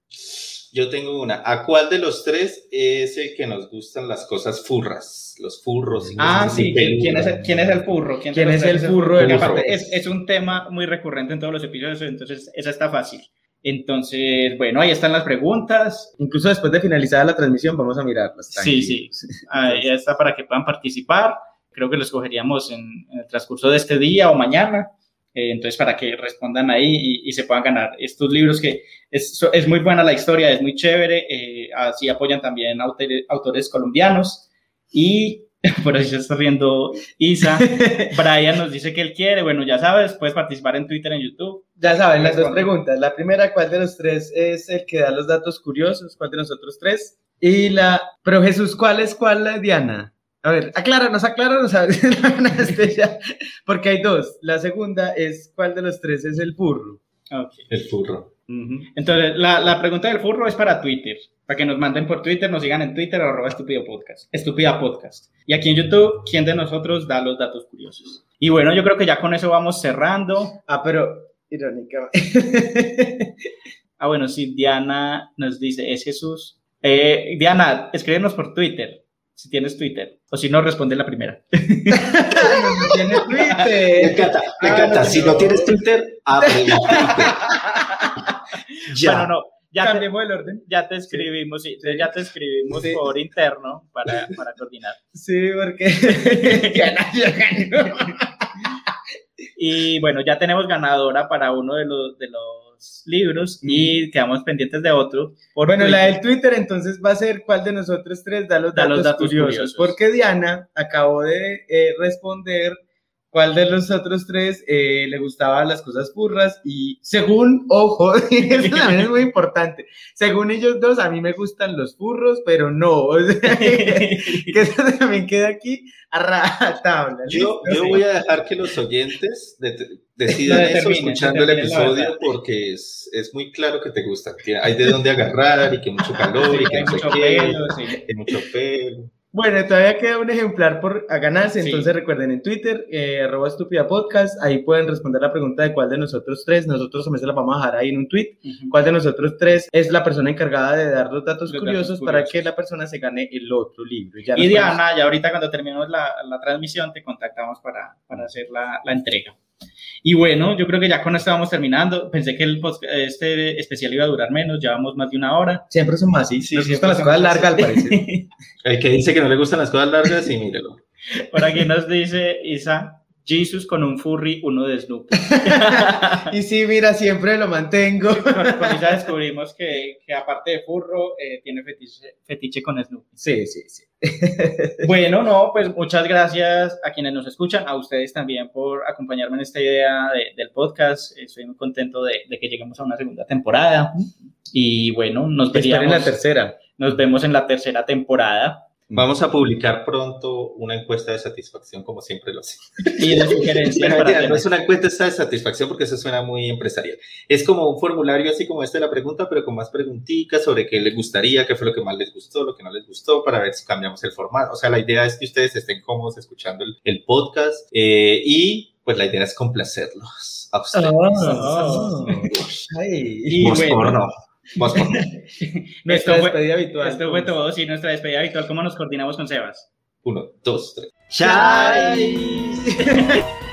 Yo tengo una. ¿A cuál de los tres es el que nos gustan las cosas furras? Los furros. y
Ah, sí, ¿quién, es, el, quién es el furro? ¿Quién,
¿Quién es el furro
aparte
furro?
Es, es un tema muy recurrente en todos los episodios, entonces esa está fácil. Entonces, bueno, ahí están las preguntas.
Incluso después de finalizada la transmisión vamos a mirarlas.
Sí,
tranquilos.
Ahí está para que puedan participar. Creo que los cogeríamos en, en el transcurso de este día o mañana. Eh, entonces, para que respondan ahí y, y se puedan ganar estos libros que es, es muy buena la historia, es muy chévere. eh, así apoyan también autores, autores colombianos. Y por ahí se está riendo Isa. Brian nos dice que él quiere. Bueno, ya sabes, puedes participar en Twitter, en YouTube.
Ya saben, las dos preguntas. La primera, ¿cuál de los tres es el que da los datos curiosos? ¿Cuál de nosotros tres? Y la, pero Jesús, ¿cuál es cuál, la Diana? A ver, acláranos, acláranos, a ver. Porque hay dos. La segunda es, ¿cuál de los tres es el furro?
El furro.
Entonces, la, la pregunta del furro es para Twitter. Para que nos manden por Twitter, nos sigan en Twitter, arroba estúpido podcast. Estúpida podcast. Y aquí en YouTube, ¿quién de nosotros da los datos curiosos? Y bueno, yo creo que ya con eso vamos cerrando.
Ah, pero irónicamente.
Ah, bueno, sí, Diana nos dice, es Jesús. Eh, Diana, escríbenos por Twitter, si tienes Twitter. O si no, responde la primera.
no tiene
Me
Twitter.
encanta, me
Ah,
encanta.
no,
si
no.
tienes Twitter, abre el Twitter. Ya.
Bueno, no, ya te,
Cambiemos el orden.
ya te escribimos, sí, ya te escribimos
Sí.
por interno para, para coordinar.
Sí, porque ya nadie ganó.
Y bueno, ya tenemos ganadora para uno de los, de los libros y quedamos pendientes de otro.
Bueno, la del Twitter entonces va a ser cuál de nosotros tres da los
Da
datos,
los datos
curiosos,
curiosos.
Porque Diana acabó de eh, responder cuál de los otros tres eh, le gustaban las cosas furras y según, ojo, eso también es muy importante, según ellos dos a mí me gustan los furros, pero no, o sea, que eso también queda aquí a rajatabla.
Yo, yo voy a dejar que los oyentes de- decidan
Lo
eso escuchando el episodio porque es, es muy claro que te gustan. que hay de dónde agarrar y que mucho calor y que
Hay
no
mucho pelo, sí.
hay mucho pelo.
Bueno, todavía queda un ejemplar por a ganarse,
Sí.
entonces recuerden en Twitter, eh, arroba estúpida podcast, ahí pueden responder la pregunta de cuál de nosotros tres, nosotros también se la vamos a dejar ahí en un tweet, cuál de nosotros tres es la persona encargada de dar los datos
Los
curiosos
datos
para que la persona se gane el otro libro. Ya
Y Diana, ya ahorita cuando terminemos la, la transmisión, te contactamos para, para hacer la, la entrega. Y bueno, yo creo que ya con esto vamos terminando. Pensé que el post- este especial iba a durar menos, llevamos más de una hora.
Siempre son más, sí,
Sí,
nos gustan las cosas largas al parecer.
El que dice que no le gustan las cosas largas, y mírelo.
Por aquí nos dice Isa, Jesus con un furry, uno de Snoopy.
y sí, mira, siempre lo mantengo.
con, con Isa descubrimos que, que aparte de furro, eh, tiene fetiche, fetiche con Snoopy.
Sí, sí, sí.
Bueno, no, pues muchas gracias a quienes nos escuchan, a ustedes también por acompañarme en esta idea de- del podcast. Estoy muy contento de, de que lleguemos a una segunda temporada. Y bueno, nos,
Esperen la
veríamos,
tercera.
nos vemos en la tercera temporada.
Vamos a publicar pronto una encuesta de satisfacción, como siempre lo hacemos.
Y de sugerencias
Bueno,
para
no es una encuesta de satisfacción porque eso suena muy empresarial. Es como un formulario así como este de la pregunta, pero con más preguntitas sobre qué les gustaría, qué fue lo que más les gustó, lo que no les gustó, para ver si cambiamos el formato. O sea, la idea es que ustedes estén cómodos escuchando el, el podcast eh, y pues la idea es complacerlos a ustedes.
Oh. Ay.
Y
Voz
bueno.
Voz porno.
Nuestra despedida habitual.
Esto fue todo, sí, nuestra despedida habitual. ¿Cómo nos coordinamos con Sebas?
Uno, dos, tres.
Chai.